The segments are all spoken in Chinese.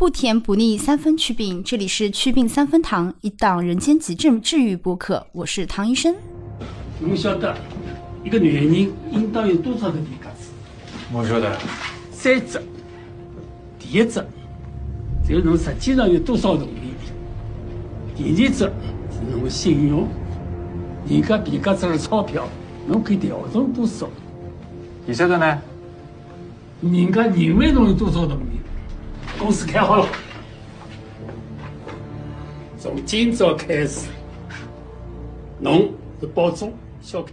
不甜不腻，三分祛病。这里是祛病三分堂，一档人间急症治愈播客。我是唐医生。侬晓得一个男人应当有多少个皮夹子？我晓得，三只。第一只，就是侬实际上有多少动力；第二只是侬的信用，人家皮夹子的钞票，侬可以调动多少？第三个呢？人家认为侬有多少动力？公司开好了，从今朝开始，侬是保中小开。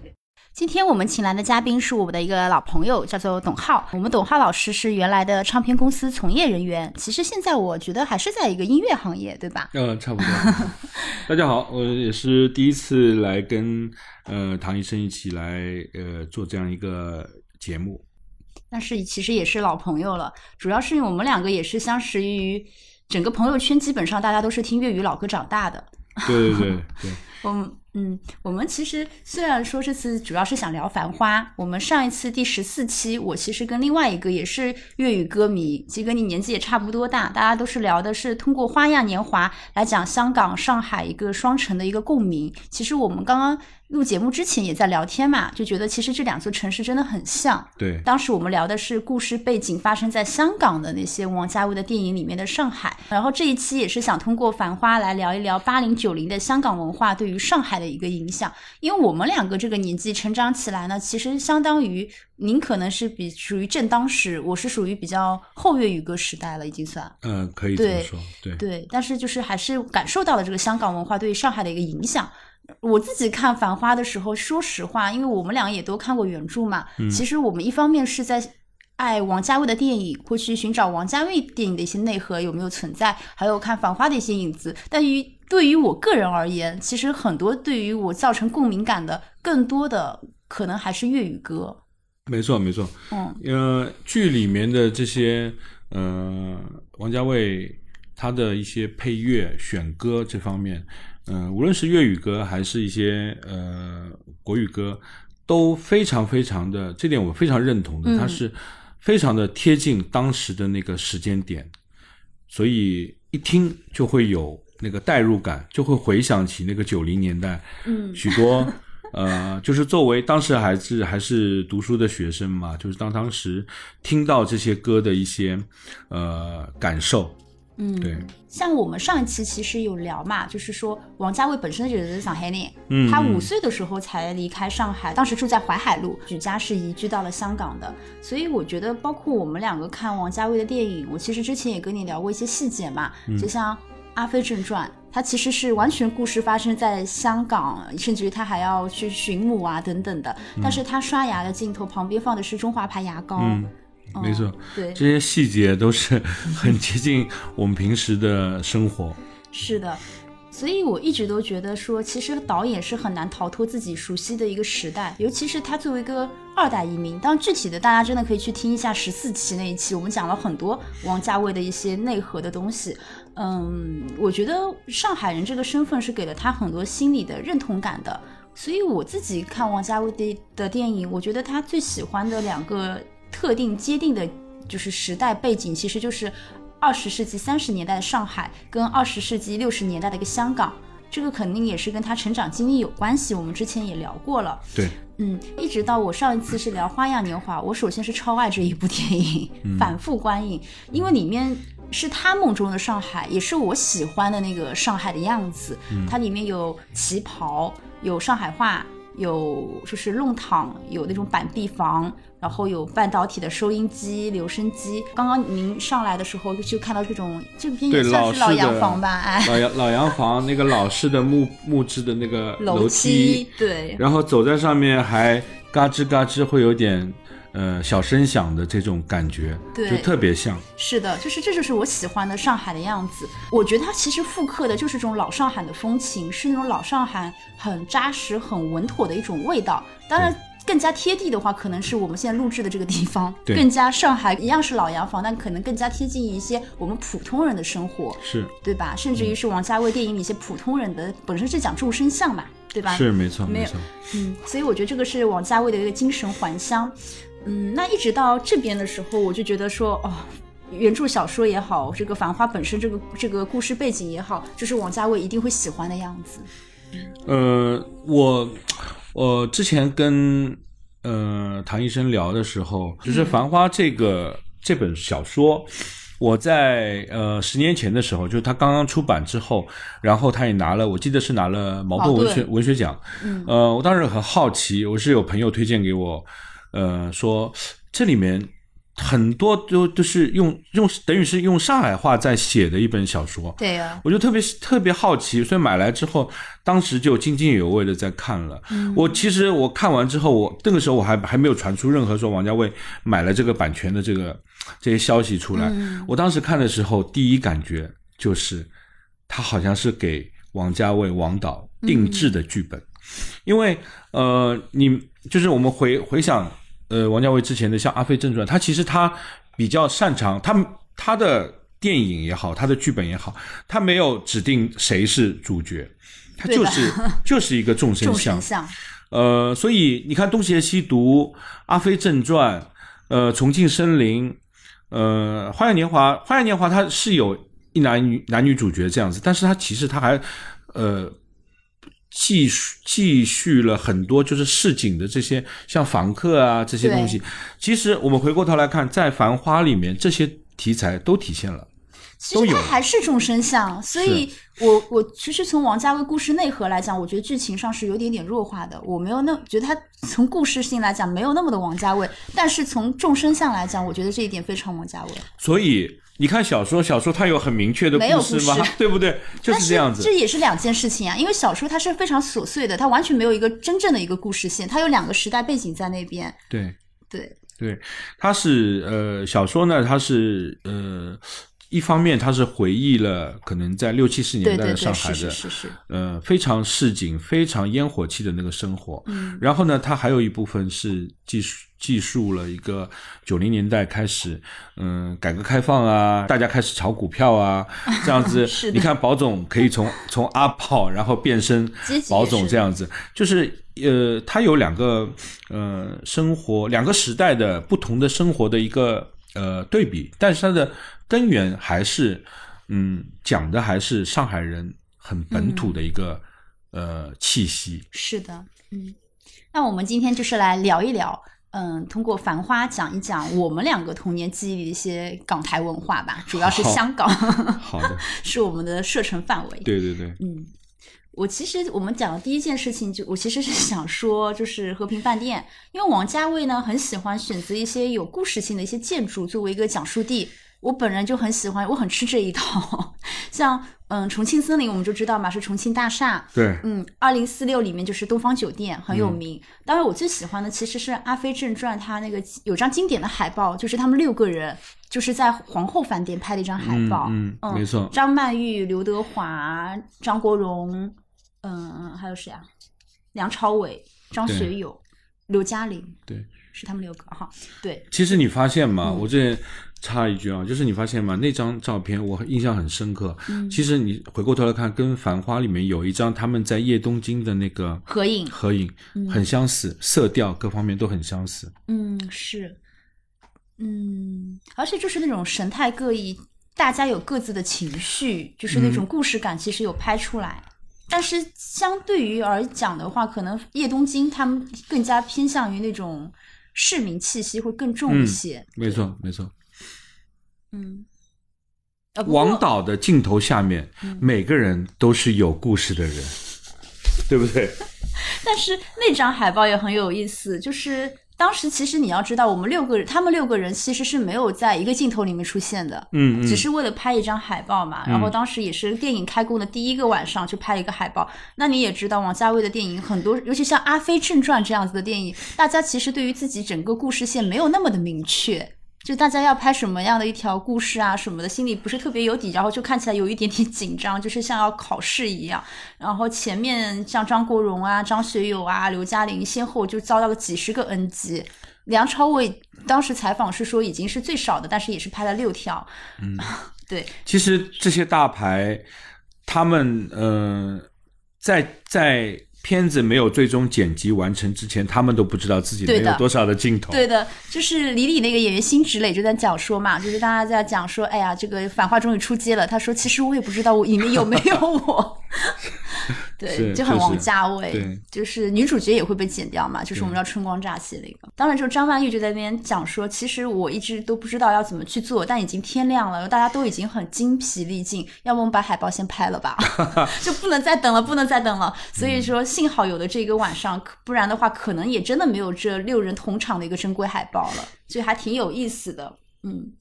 今天我们请来的嘉宾是我们的一个老朋友，叫做董浩。我们董浩老师是原来的唱片公司从业人员，其实现在我觉得还是在一个音乐行业，对吧？嗯，差不多。大家好，我也是第一次来跟呃唐医生一起来呃做这样一个节目。但是其实也是老朋友了，主要是因为我们两个也是相识于整个朋友圈，基本上大家都是听粤语老歌长大的。对对对 对。我们嗯，我们其实虽然说这次主要是想聊《繁花》，我们上一次第十四期，我其实跟另外一个也是粤语歌迷，其实跟你年纪也差不多大，大家都是聊的是通过《花样年华》来讲香港、上海一个双城的一个共鸣。其实我们刚刚。录节目之前也在聊天嘛，就觉得其实这两座城市真的很像。对，当时我们聊的是故事背景发生在香港的那些王家卫的电影里面的上海，然后这一期也是想通过《繁花》来聊一聊八零九零的香港文化对于上海的一个影响。因为我们两个这个年纪成长起来呢，其实相当于您可能是比属于正当时，我是属于比较后粤语歌时代了，已经算。嗯，可以这么说。对对，但是就是还是感受到了这个香港文化对于上海的一个影响。我自己看《繁花》的时候，说实话，因为我们俩也都看过原著嘛。其实我们一方面是在爱王家卫的电影，会去寻找王家卫电影的一些内核有没有存在，还有看《繁花》的一些影子。但于对于我个人而言，其实很多对于我造成共鸣感的，更多的可能还是粤语歌。没错，没错。嗯，呃，剧里面的这些，呃，王家卫他的一些配乐选歌这方面。嗯，无论是粤语歌还是一些呃国语歌，都非常非常的，这点我非常认同的，它是非常的贴近当时的那个时间点，所以一听就会有那个代入感，就会回想起那个九零年代，嗯，许多呃，就是作为当时还是还是读书的学生嘛，就是当当时听到这些歌的一些呃感受。嗯，对，像我们上一期其实有聊嘛，就是说王家卫本身就是上海人，嗯，他五岁的时候才离开上海，当时住在淮海路，举家是移居到了香港的。所以我觉得，包括我们两个看王家卫的电影，我其实之前也跟你聊过一些细节嘛，就像《阿飞正传》，它其实是完全故事发生在香港，甚至于他还要去寻母啊等等的，但是他刷牙的镜头旁边放的是中华牌牙膏。没错，对这些细节都是很接近我们平时的生活。是的，所以我一直都觉得说，其实导演是很难逃脱自己熟悉的一个时代，尤其是他作为一个二代移民。当然，具体的大家真的可以去听一下十四期那一期，我们讲了很多王家卫的一些内核的东西。嗯，我觉得上海人这个身份是给了他很多心理的认同感的。所以我自己看王家卫的的电影，我觉得他最喜欢的两个。特定接定的，就是时代背景，其实就是二十世纪三十年代的上海跟二十世纪六十年代的一个香港，这个肯定也是跟他成长经历有关系。我们之前也聊过了，对，嗯，一直到我上一次是聊《花样年华》，我首先是超爱这一部电影，反复观影，因为里面是他梦中的上海，也是我喜欢的那个上海的样子。它里面有旗袍，有上海话。有就是弄堂，有那种板壁房，然后有半导体的收音机、留声机。刚刚您上来的时候就看到这种，这片也算是老洋房吧？哎，老洋老洋房，那个老式的木木质的那个楼梯，对，然后走在上面还嘎吱嘎吱会有点。呃，小声响的这种感觉，对，就特别像。是的，就是这就是我喜欢的上海的样子。我觉得它其实复刻的就是这种老上海的风情，是那种老上海很扎实、很稳妥的一种味道。当然，更加贴地的话，可能是我们现在录制的这个地方，更加上海一样是老洋房，但可能更加贴近一些我们普通人的生活，是对吧？甚至于是王家卫电影里一些普通人的，本身是讲众生相嘛，对吧？是没错，没错。嗯，所以我觉得这个是王家卫的一个精神还乡。嗯，那一直到这边的时候，我就觉得说，哦，原著小说也好，这个《繁花》本身这个这个故事背景也好，就是王家卫一定会喜欢的样子。呃，我我之前跟呃唐医生聊的时候，就是《繁花》这个、这本小说，我在呃十年前的时候，就是他刚刚出版之后，然后他也拿了，我记得是拿了茅盾文学文学奖。嗯，呃，我当时很好奇，我是有朋友推荐给我，呃，说这里面。很多都都是用用等于是用上海话在写的一本小说，对呀，我就特别特别好奇，所以买来之后，当时就津津有味的在看了。我其实我看完之后，我那个时候我还还没有传出任何说王家卫买了这个版权的这个这些消息出来。我当时看的时候，第一感觉就是他好像是给王家卫王导定制的剧本，因为呃，你就是我们回回想。呃，王家卫之前的像《阿飞正传》，他其实他比较擅长他他的电影也好，他的剧本也好，他没有指定谁是主角，他就是 就是一个众生相。呃，所以你看《东邪西毒》《阿飞正传》呃，《重庆森林》呃，《花样年华》《花样年华》它是有一男女男女主角这样子，但是他其实他还呃。继续继续了很多，就是市井的这些像房客啊这些东西。其实我们回过头来看，在《繁花》里面，这些题材都体现了。其实它还是众生相，所以我我其实从王家卫故事内核来讲，我觉得剧情上是有点点弱化的。我没有那觉得他从故事性来讲没有那么的王家卫，但是从众生相来讲，我觉得这一点非常王家卫。所以。你看小说，小说它有很明确的故事吗？对不对？就是这样子。这也是两件事情啊，因为小说它是非常琐碎的，它完全没有一个真正的一个故事线，它有两个时代背景在那边。对对对，它是呃小说呢，它是呃。一方面，他是回忆了可能在六七十年代的上海的，呃，非常市井、非常烟火气的那个生活。嗯，然后呢，他还有一部分是记述记述了一个九零年代开始，嗯，改革开放啊，大家开始炒股票啊，这样子。你看，宝总可以从从阿炮然后变身宝总这样子，就是呃，他有两个呃生活两个时代的不同的生活的一个呃对比，但是他的。根源还是，嗯，讲的还是上海人很本土的一个呃气息。是的，嗯，那我们今天就是来聊一聊，嗯，通过《繁花》讲一讲我们两个童年记忆的一些港台文化吧，主要是香港。好的，是我们的射程范围。对对对，嗯，我其实我们讲的第一件事情，就我其实是想说，就是和平饭店，因为王家卫呢很喜欢选择一些有故事性的一些建筑作为一个讲述地。我本人就很喜欢，我很吃这一套。像嗯，重庆森林我们就知道嘛，是重庆大厦。对。嗯，二零四六里面就是东方酒店很有名。当然，我最喜欢的其实是《阿飞正传》，它那个有张经典的海报，就是他们六个人就是在皇后饭店拍的一张海报。嗯，没错。张曼玉、刘德华、张国荣，嗯，还有谁啊？梁朝伟、张学友、刘嘉玲。对。是他们六个哈。对。其实你发现吗？我这。插一句啊，就是你发现吗？那张照片我印象很深刻。嗯，其实你回过头来看，跟《繁花》里面有一张他们在夜东京的那个合影，合影很相似，色调各方面都很相似。嗯，是，嗯，而且就是那种神态各异，大家有各自的情绪，就是那种故事感，其实有拍出来。但是相对于而讲的话，可能夜东京他们更加偏向于那种市民气息会更重一些。没错，没错。嗯，王导的镜头下面，每个人都是有故事的人，对不对？但是那张海报也很有意思，就是当时其实你要知道，我们六个人，他们六个人其实是没有在一个镜头里面出现的，嗯，只是为了拍一张海报嘛。然后当时也是电影开工的第一个晚上就拍一个海报。那你也知道，王家卫的电影很多，尤其像《阿飞正传》这样子的电影，大家其实对于自己整个故事线没有那么的明确。就大家要拍什么样的一条故事啊什么的，心里不是特别有底，然后就看起来有一点点紧张，就是像要考试一样。然后前面像张国荣啊、张学友啊、刘嘉玲先后就遭到了几十个 NG。梁朝伟当时采访是说已经是最少的，但是也是拍了六条。嗯，对。其实这些大牌，他们呃，在在。片子没有最终剪辑完成之前，他们都不知道自己能有多少的镜头。对的，就是李李那个演员辛芷蕾就在讲说嘛，就是大家在讲说，哎呀，这个《反话》终于出街了。他说，其实我也不知道我里面有没有我。对，就很王家卫，就是女主角也会被剪掉嘛，就是我们叫春光乍泄那个。当然，就张曼玉就在那边讲说，其实我一直都不知道要怎么去做，但已经天亮了，大家都已经很精疲力尽，要么我们把海报先拍了吧，就不能再等了，不能再等了。所以说，幸好有了这个晚上，可不然的话，可能也真的没有这六人同场的一个珍贵海报了，所以还挺有意思的。嗯，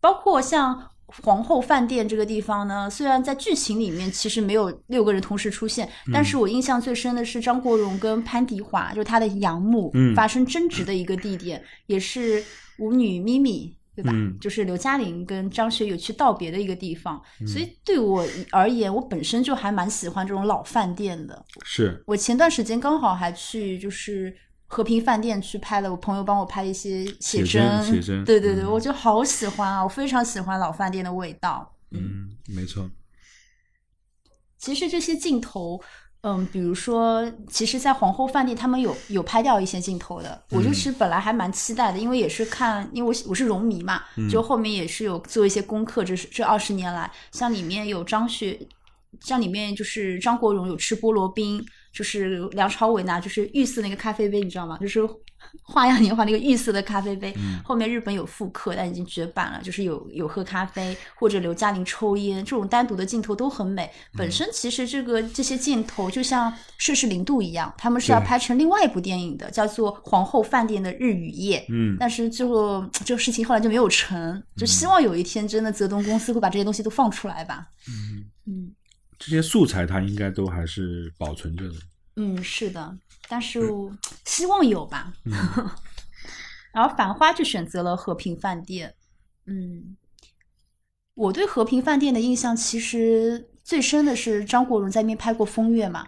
包括像皇后饭店这个地方呢，虽然在剧情里面其实没有六个人同时出现，但是我印象最深的是张国荣跟潘迪华，就是他的养母、嗯发生争执的一个地点，也是舞女咪咪。对吧？嗯就是刘嘉玲跟张学友去道别的一个地方，所以对我而言，我本身就还蛮喜欢这种老饭店的。是我前段时间刚好还去就是和平饭店去拍了，我朋友帮我拍一些写写真写真对对对，嗯我就好喜欢啊，我非常喜欢老饭店的味道。嗯，没错。其实这些镜头，嗯，比如说，其实，在皇后饭店他们有有拍掉一些镜头的，我就是本来还蛮期待的，因为也是看，因为我我是荣迷嘛，就后面也是有做一些功课，这是这二十年来，像里面有张学。像里面就是张国荣有吃菠萝冰，就是梁朝伟拿就是玉色那个咖啡杯，你知道吗？就是《花样年华》那个玉色的咖啡杯。后面日本有复刻，但已经绝版了，就是有有喝咖啡或者刘嘉玲抽烟这种单独的镜头都很美。本身其实这个这些镜头就像摄氏零度一样，他们是要拍成另外一部电影的，叫做《皇后饭店的日与夜》。嗯，但是最后这个事情后来就没有成，就希望有一天真的泽东公司会把这些东西都放出来吧。嗯嗯这些素材它应该都还是保存着的。嗯，是的，但是 希望有吧。然后繁花就选择了和平饭店。嗯，我对和平饭店的印象其实最深的是张国荣在那边拍过《风月》嘛，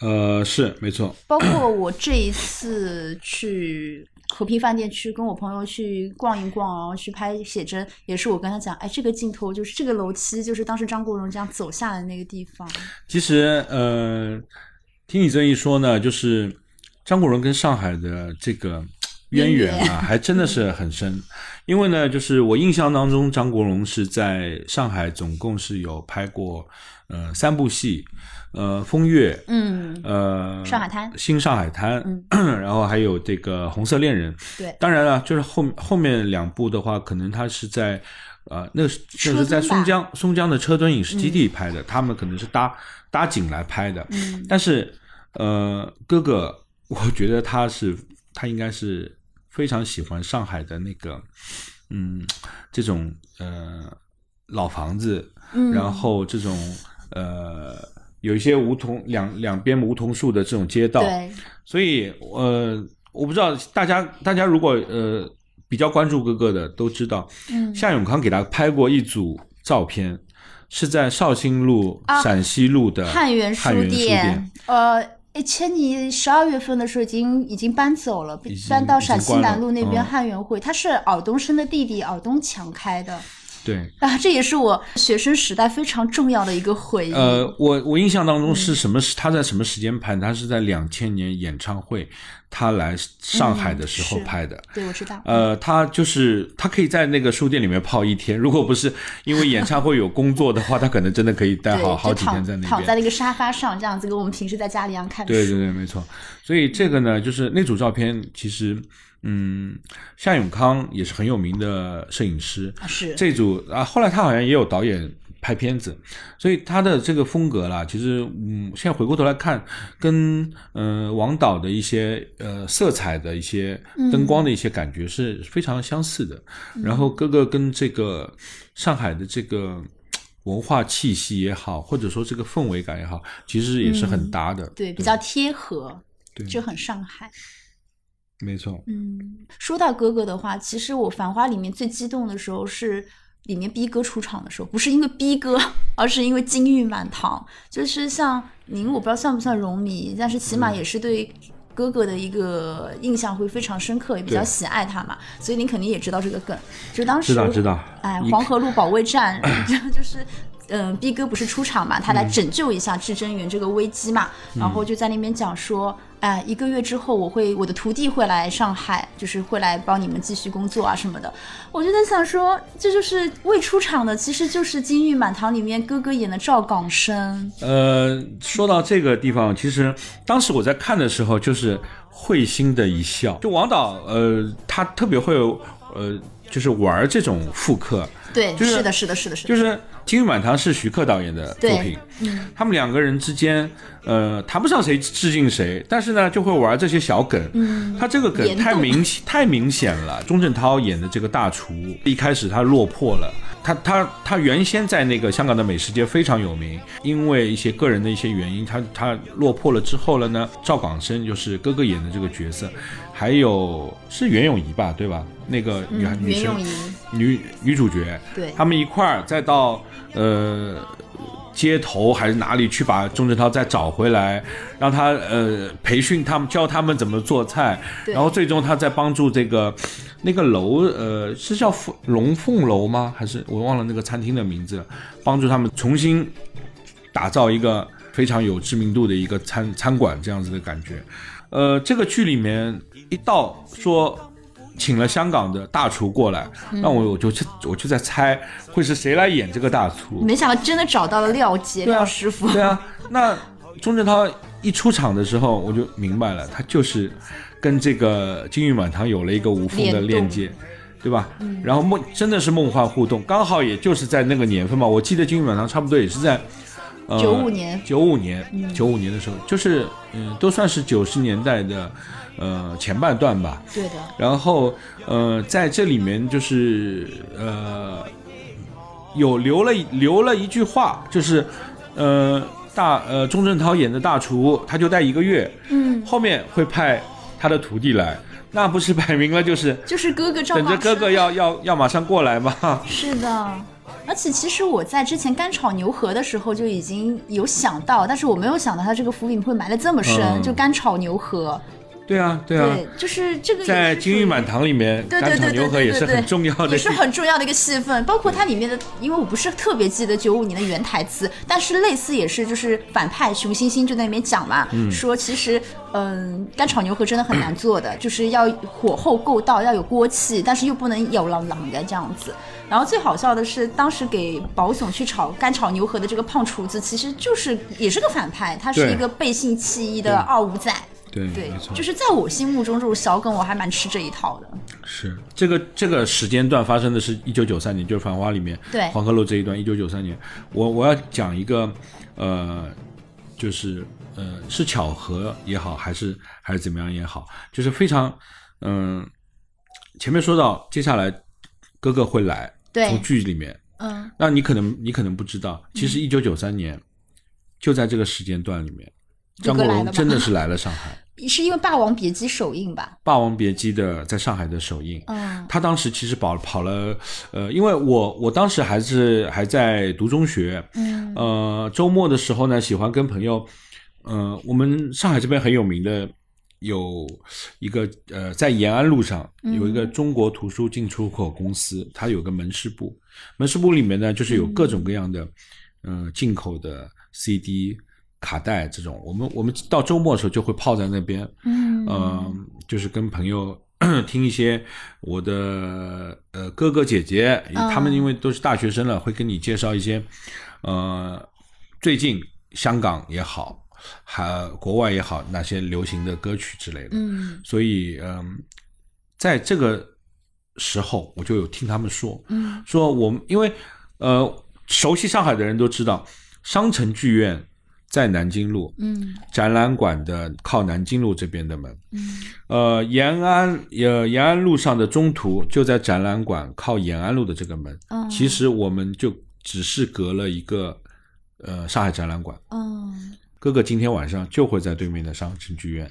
呃，是没错。包括我这一次去和平饭店去跟我朋友去逛一逛，然后去拍写真，也是我跟他讲，哎，这个镜头就是这个楼梯，就是当时张国荣这样走下来那个地方。其实，呃，听你这一说呢，就是张国荣跟上海的这个渊源啊，还真的是很深。因为呢，就是我印象当中，张国荣是在上海总共是有拍过呃三部戏，呃，《风月》，嗯，呃，上海滩新上海滩，然后还有这个《红色恋人》。对当然了，就是后后面两部的话，可能他是在呃，那是那是在松江松江的车墩影视基地拍的，他们可能是搭搭景来拍的。嗯但是呃，哥哥，我觉得他是他应该是非常喜欢上海的那个嗯这种呃老房子，嗯然后这种呃有一些梧桐两两边梧桐树的这种街道，对，所以呃，我不知道大家大家如果呃比较关注哥哥的都知道，嗯。夏永康给他拍过一组照片，是在绍兴路、啊陕西路的汉源书店，呃，诶前年十二月份的时候已经已经搬走了，搬到陕西南路那边汉源会，他是尔东升的弟弟尔东强开的。对。啊，这也是我学生时代非常重要的一个回忆。呃，我我印象当中嗯是什么时？他在什么时间拍的？他是在两千年演唱会，他来上海的时候拍的。对，我知道。呃，他就是他可以在那个书店里面泡一天，如果不是因为演唱会有工作的话，他可能真的可以待，好好几天在那边。躺躺在那个沙发上，这样子跟我们平时在家里一样看书。对对对，没错。所以这个呢，就是那组照片，其实，嗯，夏永康也是很有名的摄影师。啊是这组啊，后来他好像也有导演拍片子，所以他的这个风格啦，其实嗯，现在回过头来看，跟呃王导的一些呃色彩的一些灯光的一些感觉是非常相似的。然后哥哥跟这个上海的这个。文化气息也好，或者说这个氛围感也好，其实也是很搭的。对，比较贴合，对就很上海。没错。嗯，说到哥哥的话，其实我《繁花》里面最激动的时候是里面逼哥出场的时候，不是因为逼哥，而是因为金玉满堂。就是像您，我不知道算不算荣迷，但是起码也是对哥哥的一个印象会非常深刻，也比较喜爱他嘛，所以您肯定也知道这个梗。就当时知道知道哎，黄河路保卫战就 就是嗯、，B 哥不是出场嘛，他来拯救一下至真园这个危机嘛，然后就在那边讲说。哎，一个月之后，我会我的徒弟会来上海，就是会来帮你们继续工作啊什么的。我就在想说，这就是未出场的，其实就是《金玉满堂》里面哥哥演的赵港生。呃，说到这个地方，其实当时我在看的时候，就是会心的一笑。就王导，呃，他特别会，呃，就是玩这种复刻。对，就是是的，是的，是的，是的。就是《金玉满堂》是徐克导演的作对品，他们两个人之间，呃，谈不上谁致敬谁，但是呢，就会玩这些小梗。嗯，他这个梗太明显太明显了。钟镇涛演的这个大厨，一开始他落魄了，他他他原先在那个香港的美食界非常有名，因为一些个人的一些原因，他他落魄了之后了呢，赵广生就是哥哥演的这个角色，还有是袁咏仪吧，对吧？那个女、嗯，女生女女主角，对他们一块儿再到呃街头还是哪里去把钟镇涛再找回来，让他呃培训他们，教他们怎么做菜，然后最终他再帮助这个那个楼呃是叫凤龙凤楼吗？还是我忘了那个餐厅的名字了，帮助他们重新打造一个非常有知名度的一个餐餐馆这样子的感觉。呃，这个剧里面一到说请了香港的大厨过来，那我我就去我就在猜会是谁来演这个大厨。没想到真的找到了廖杰廖师傅。对啊，那钟镇涛一出场的时候，我就明白了，他就是跟这个金玉满堂有了一个无缝的链接。对吧？然后梦真的是梦幻互动，刚好也就是在那个年份嘛。我记得金玉满堂差不多也是在呃95年九五年，九五年的时候，就是嗯，都算是九十年代的呃前半段吧。对的，然后呃，在这里面就是呃，有留了留了一句话，就是呃大呃钟镇涛演的大厨，他就待一个月，嗯，后面会派他的徒弟来，那不是 摆明了就是就是哥哥赵等着哥哥要要要马上过来吗？是的。而且其实我在之前干炒牛河的时候就已经有想到，但是我没有想到它这个伏笔会埋的这么深，嗯就干炒牛河。对啊，对啊，对，就是这个在《金玉满堂》里面，对对干炒对对牛河也是很重要的也是很重要的一个戏份。包括它里面的，因为我不是特别记得九五年的原台词，但是类似也是就是反派熊欣欣就在里面讲嘛，嗯说其实嗯干炒牛河真的很难做的，就是要火候够到，要有锅气，但是又不能有朗朗的这样子。然后最好笑的是，当时给宝总去炒干炒牛河的这个胖厨子，其实就是也是个反派，他是一个背信弃义的二五仔。对，对没，错，就是在我心目中这种小梗，我还蛮吃这一套的。是这个这个时间段发生的是一九九三年，就是《繁花》里面对黄鹤楼这一段，一九九三年。我我要讲一个呃，就是呃是巧合也好，还是还是怎么样也好，就是非常嗯、前面说到接下来哥哥会来，对从剧里面，嗯，那你可能你可能不知道，其实一九九三年、就在这个时间段里面，张国荣真的是来了上海，是因为《霸王别姬》首映吧？《霸王别姬》的在上海的首映。嗯。他当时其实跑跑了，呃，因为我我当时还是还在读中学，嗯。呃，周末的时候呢，喜欢跟朋友，呃，我们上海这边很有名的有一个呃，在延安路上有一个中国图书进出口公司，它有个门市部，门市部里面呢，就是有各种各样的，呃，进口的 CD。卡带这种，我们我们到周末的时候就会泡在那边，嗯。呃，就是跟朋友 听一些我的呃哥哥姐姐，嗯。他们因为都是大学生了，会跟你介绍一些呃最近香港也好，还国外也好那些流行的歌曲之类的。嗯。所以嗯、在这个时候我就有听他们说，嗯。说我们因为呃熟悉上海的人都知道，商城剧院在南京路，嗯。展览馆的靠南京路这边的门，嗯。呃，延安呃延安路上的中途就在展览馆靠延安路的这个门，嗯其实我们就只是隔了一个呃上海展览馆，嗯，哥哥今天晚上就会在对面的上城剧院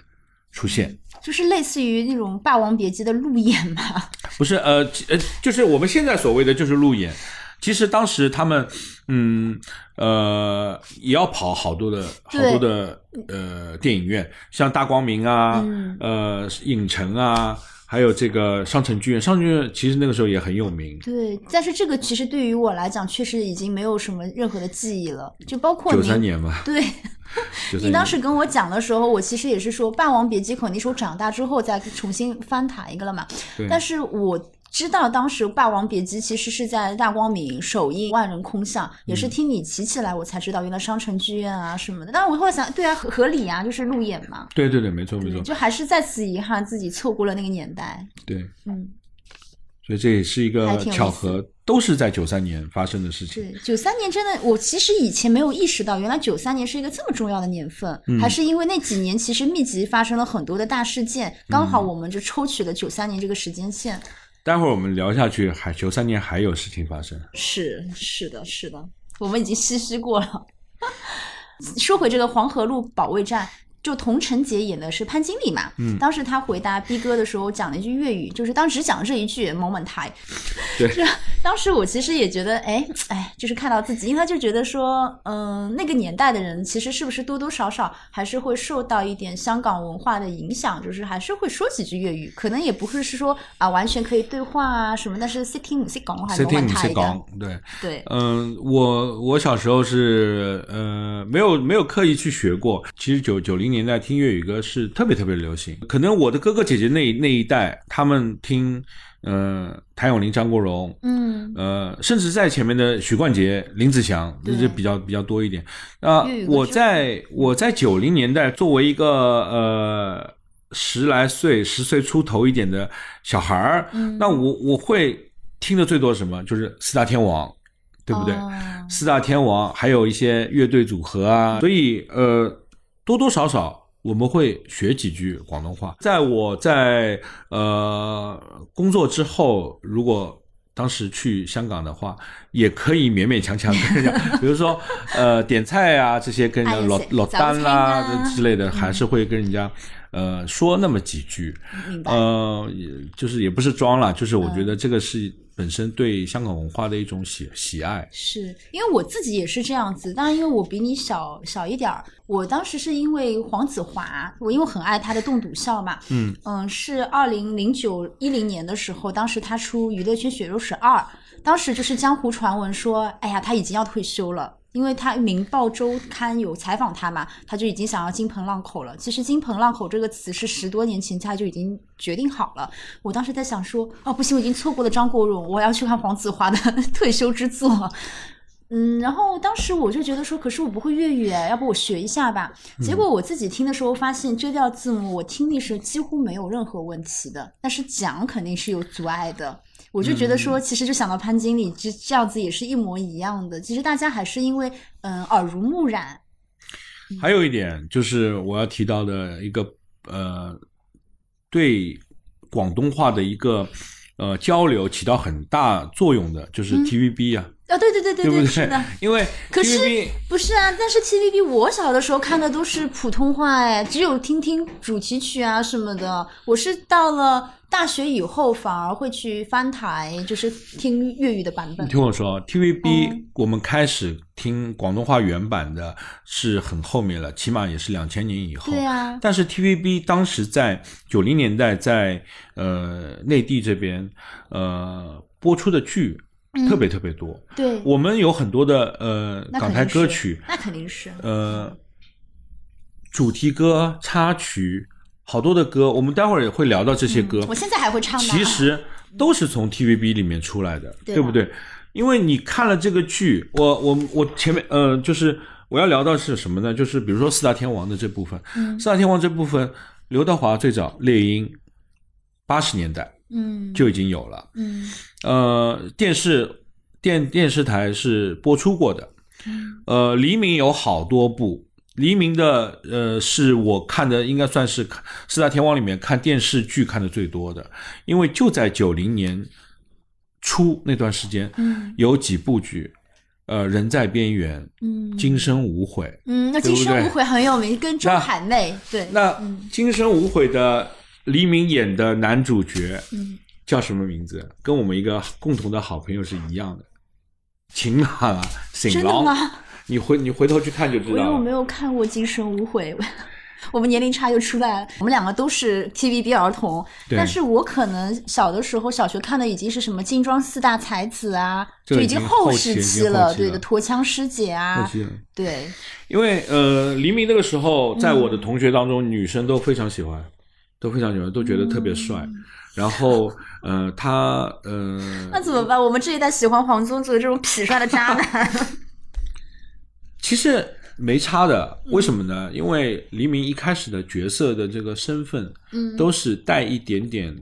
出现，就是类似于那种《霸王别姬》的路演嘛。不是呃呃，就是我们现在所谓的就是路演。其实当时他们，嗯呃，也要跑好多的好多的呃电影院，像大光明啊，嗯呃影城啊，还有这个上城剧院，上城剧院其实那个时候也很有名。对，但是这个其实对于我来讲，确实已经没有什么任何的记忆了，就包括九三年吧，对。你当时跟我讲的时候，我其实也是说《霸王别姬》肯定是我长大之后再重新翻塔一个了嘛。对但是我知道当时《霸王别姬》其实是在大光明首映《万人空巷》，也嗯是听你提起来我才知道，原来商城剧院啊什么的。但是我后来想，对啊，合合理啊，就是路演嘛。对对对，没错没，错，就还是再次遗憾自己错过了那个年代。对，嗯，所以这也是一个巧合，都是在九三年发生的事情。对，九三年真的，我其实以前没有意识到，原来九三年是一个这么重要的年份，嗯还是因为那几年其实密集发生了很多的大事件，刚嗯好我们就抽取了九三年这个时间线。待会儿我们聊下去，海球三年还有事情发生。是是的，是的，我们已经唏嘘过了。说回这个黄河路保卫战。就童晨杰演的是潘经理嘛，嗯，当时他回答逼哥的时候讲了一句粤语，就是当时只讲了这一句“某某台”，对。是当时我其实也觉得，哎哎，就是看到自己，因为他就觉得说，嗯、那个年代的人其实是不是多多少少还是会受到一点香港文化的影响，就是还是会说几句粤语，可能也不会是说啊完全可以对话啊什么，但是识听唔识讲还是谁听你冇问题的谁讲，，对，对，嗯，我我小时候是呃没有没有刻意去学过，其实九九零年代听粤语歌是特别特别流行，可能我的哥哥姐姐那那一代，他们听呃谭咏麟、张国荣，嗯，呃，甚至在前面的许冠杰、林子祥，那就比较比较多一点。啊、我在我在九零年代作为一个呃十来岁、十岁出头一点的小孩儿，嗯那我我会听的最多什么？就是四大天王，对不对？哦四大天王，还有一些乐队组合啊，所以呃，多多少少我们会学几句广东话。在我在呃工作之后，如果当时去香港的话，也可以勉勉强强跟人家，比如说呃点菜啊这些跟人家落落单啦、啊之类的，还是会跟人家呃说那么几句。呃，也就是也不是装了，就是我觉得这个是本身对香港文化的一种喜喜爱。是因为我自己也是这样子，当然因为我比你小小一点儿，我当时是因为黄子华，我因为很爱他的《栋笃笑》嘛，嗯是二零零九一零年的时候，当时他出《娱乐圈血肉史二》，当时就是江湖传闻说，哎呀，他已经要退休了。因为他《明报周刊》有采访他嘛，他就已经想要金盆浪口了。其实“金盆浪口”这个词是十多年前他就已经决定好了。我当时在想说，哦，不行，我已经错过了张国荣，我要去看黄子华的 退休之作。嗯，然后当时我就觉得说，可是我不会粤语哎，要不我学一下吧。结果我自己听的时候发现，遮调字母我听力是几乎没有任何问题的，但是讲肯定是有阻碍的。我就觉得说，其实就想到潘经理这这样子也是一模一样的。其实大家还是因为嗯耳濡目染，还有一点就是我要提到的一个呃，对广东话的一个呃交流起到很大作用的，就是 TVB 啊，啊，对对对对对？是的。因为可是不是啊，但是 TVB 我小的时候看的都是普通话哎，只有听听主题曲啊什么的。我是到了大学以后反而会去翻台，就是听粤语的版本你。听我说，TVB、嗯我们开始听广东话原版的是很后面了，起码也是两千年以后。对啊但是 TVB 当时在九零年代在呃内地这边呃播出的剧特别特别多，对，我们有很多的呃港台歌曲，那肯定是。呃主题歌、插曲，好多的歌，我们待会儿也会聊到这些歌。我现在还会唱。其实都是从 TVB 里面出来的，对对不对？因为你看了这个剧，我我我前面呃，就是我要聊到是什么呢？就是比如说四大天王的这部分，嗯四大天王这部分，刘德华最早猎鹰，八十年代嗯。就已经有了，嗯。呃，电视电电视台是播出过的，嗯。呃，黎明有好多部。黎明的呃，是我看的，应该算是看四大天王里面看电视剧看的最多的，因为就在九零年初那段时间，嗯。有几部剧，呃，人在边缘，嗯今生无悔。嗯，那今生无悔很有名，跟钟那海媚对。那今生无悔的黎明演的男主角嗯。叫什么名字？跟我们一个共同的好朋友是一样的，秦朗啊，醒真的。吗？你回你回头去看就知道因为我没有看过《今生无悔》，我们年龄差又出来了。我们两个都是 TVB 儿童，但是我可能小的时候小学看的已经是什么金装四大才子啊，就已经后时期了对的，驼枪师姐啊对，因为呃，黎明那个时候，在我的同学当中，女生都非常喜欢，都非常喜欢，都觉得特别帅。然后呃，他呃，那怎么办？我们这一代喜欢黄宗泽这种痞帅的渣男，其实没差的，为什么呢？因为黎明一开始的角色的这个身份，嗯都是带一点点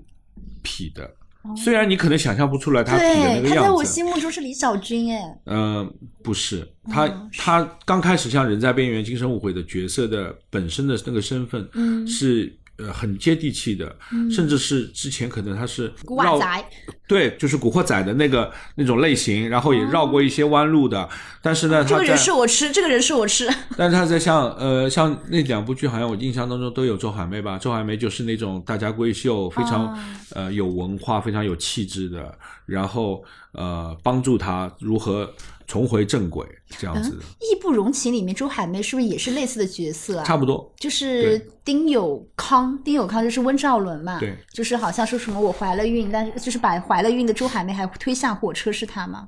痞的。虽然你可能想象不出来他痞的那哦对，他在个样子，我心目中是李小军哎，呃，不是他，嗯他刚开始像《人在边缘》《精神误会》的角色的本身的那个身份，嗯是呃很接地气的，甚至是之前可能他是古惑仔，对，就是古惑仔的那个那种类型，然后也绕过一些弯路的，但是呢，这个人是我吃，这个人是我吃，但是他在像呃像那两部剧，好像我印象当中都有周海媚吧？周海媚就是那种大家闺秀，非常、哦呃有文化、非常有气质的，然后呃帮助他如何重回正轨这样子的，《义不容情》里面周海媚是不是也是类似的角色啊？差不多。就是丁有康，丁有康就是温兆伦嘛，对，就是好像说什么我怀了孕，但是就是把怀了孕的周海媚还推下火车，是他吗？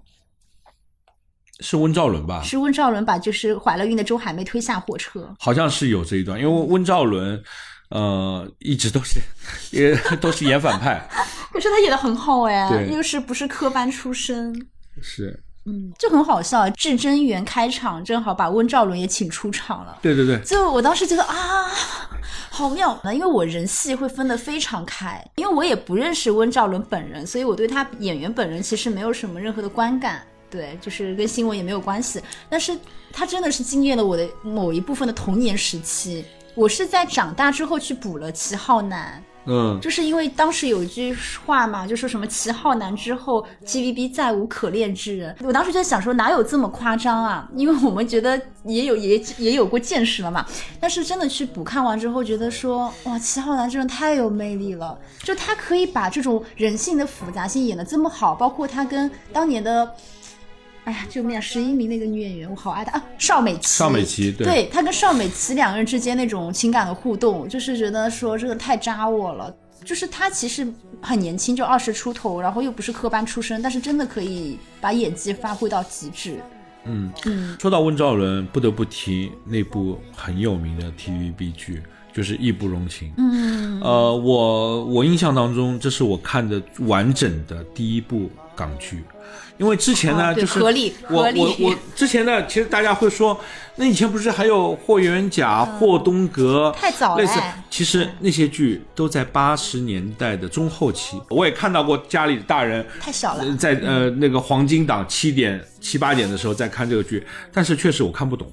是温兆伦吧？是温兆伦把就是怀了孕的周海媚推下火车，好像是有这一段，因为温兆伦呃一直都是 也都是演反派，可是他演的很好哎，又是不是科班出身，是嗯，就很好笑。至真园开场正好把温兆伦也请出场了。对对对，就我当时觉得啊，好妙呢，因为我人戏会分得非常开，因为我也不认识温兆伦本人，所以我对他演员本人其实没有什么任何的观感。对，就是跟新闻也没有关系，但是他真的是惊艳了我的某一部分的童年时期。我是在长大之后去补了《七号男》，嗯，就是因为当时有一句话嘛，就说什么七号男之后，TVB 再无可恋之人。我当时就在想说，哪有这么夸张啊？因为我们觉得也有也也有过见识了嘛。但是真的去补看完之后，觉得说，哇，七号男真的太有魅力了，就他可以把这种人性的复杂性演得这么好，包括他跟当年的。哎呀，救命啊！十一名那个女演员，我好爱她啊，邵美琪。邵美琪对对他跟邵美琪两个人之间那种情感的互动，就是觉得说真的太扎我了。就是她其实很年轻，就二十出头，然后又不是科班出身，但是真的可以把演技发挥到极致。嗯嗯，说到温兆伦，不得不提那部很有名的 TVB 剧，就是《义不容情》。嗯，呃，我我印象当中，这是我看的完整的第一部港剧，因为之前呢，就是合理我合理。我我之前呢，其实大家会说，那以前不是还有霍元甲、霍东阁，太早了类似哎，其实那些剧都在八十年代的中后期，我也看到过家里的大人太小了。呃在呃那个黄金档七点七八点的时候在看这个剧，但是确实我看不懂。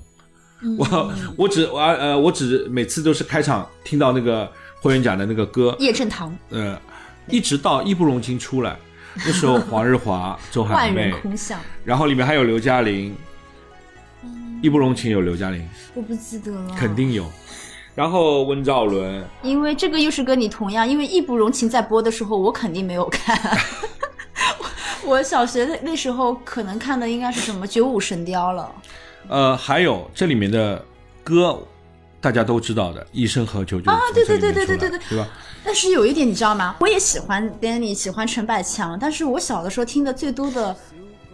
嗯。我我只我呃我只每次都是开场听到那个霍元甲的那个歌，叶振棠，呃，一直到《义不容情》出来，那时候黄日华、周海万媚人，空巷，然后里面还有刘嘉玲，《义不容情》有刘嘉玲，我不记得了，肯。定有。然后温兆伦，因为这个又是跟你同样，因为《义不容情》在播的时候，我肯定没有看。我我小学的那时候可能看的应该是什么《九五神雕》了。呃，还有这里面的歌，大家都知道的，《一生何求》就是啊对对对对出来对对对吧？但是有一点你知道吗？我也喜欢 Danny，喜欢陈百强，但是我小的时候听的最多的《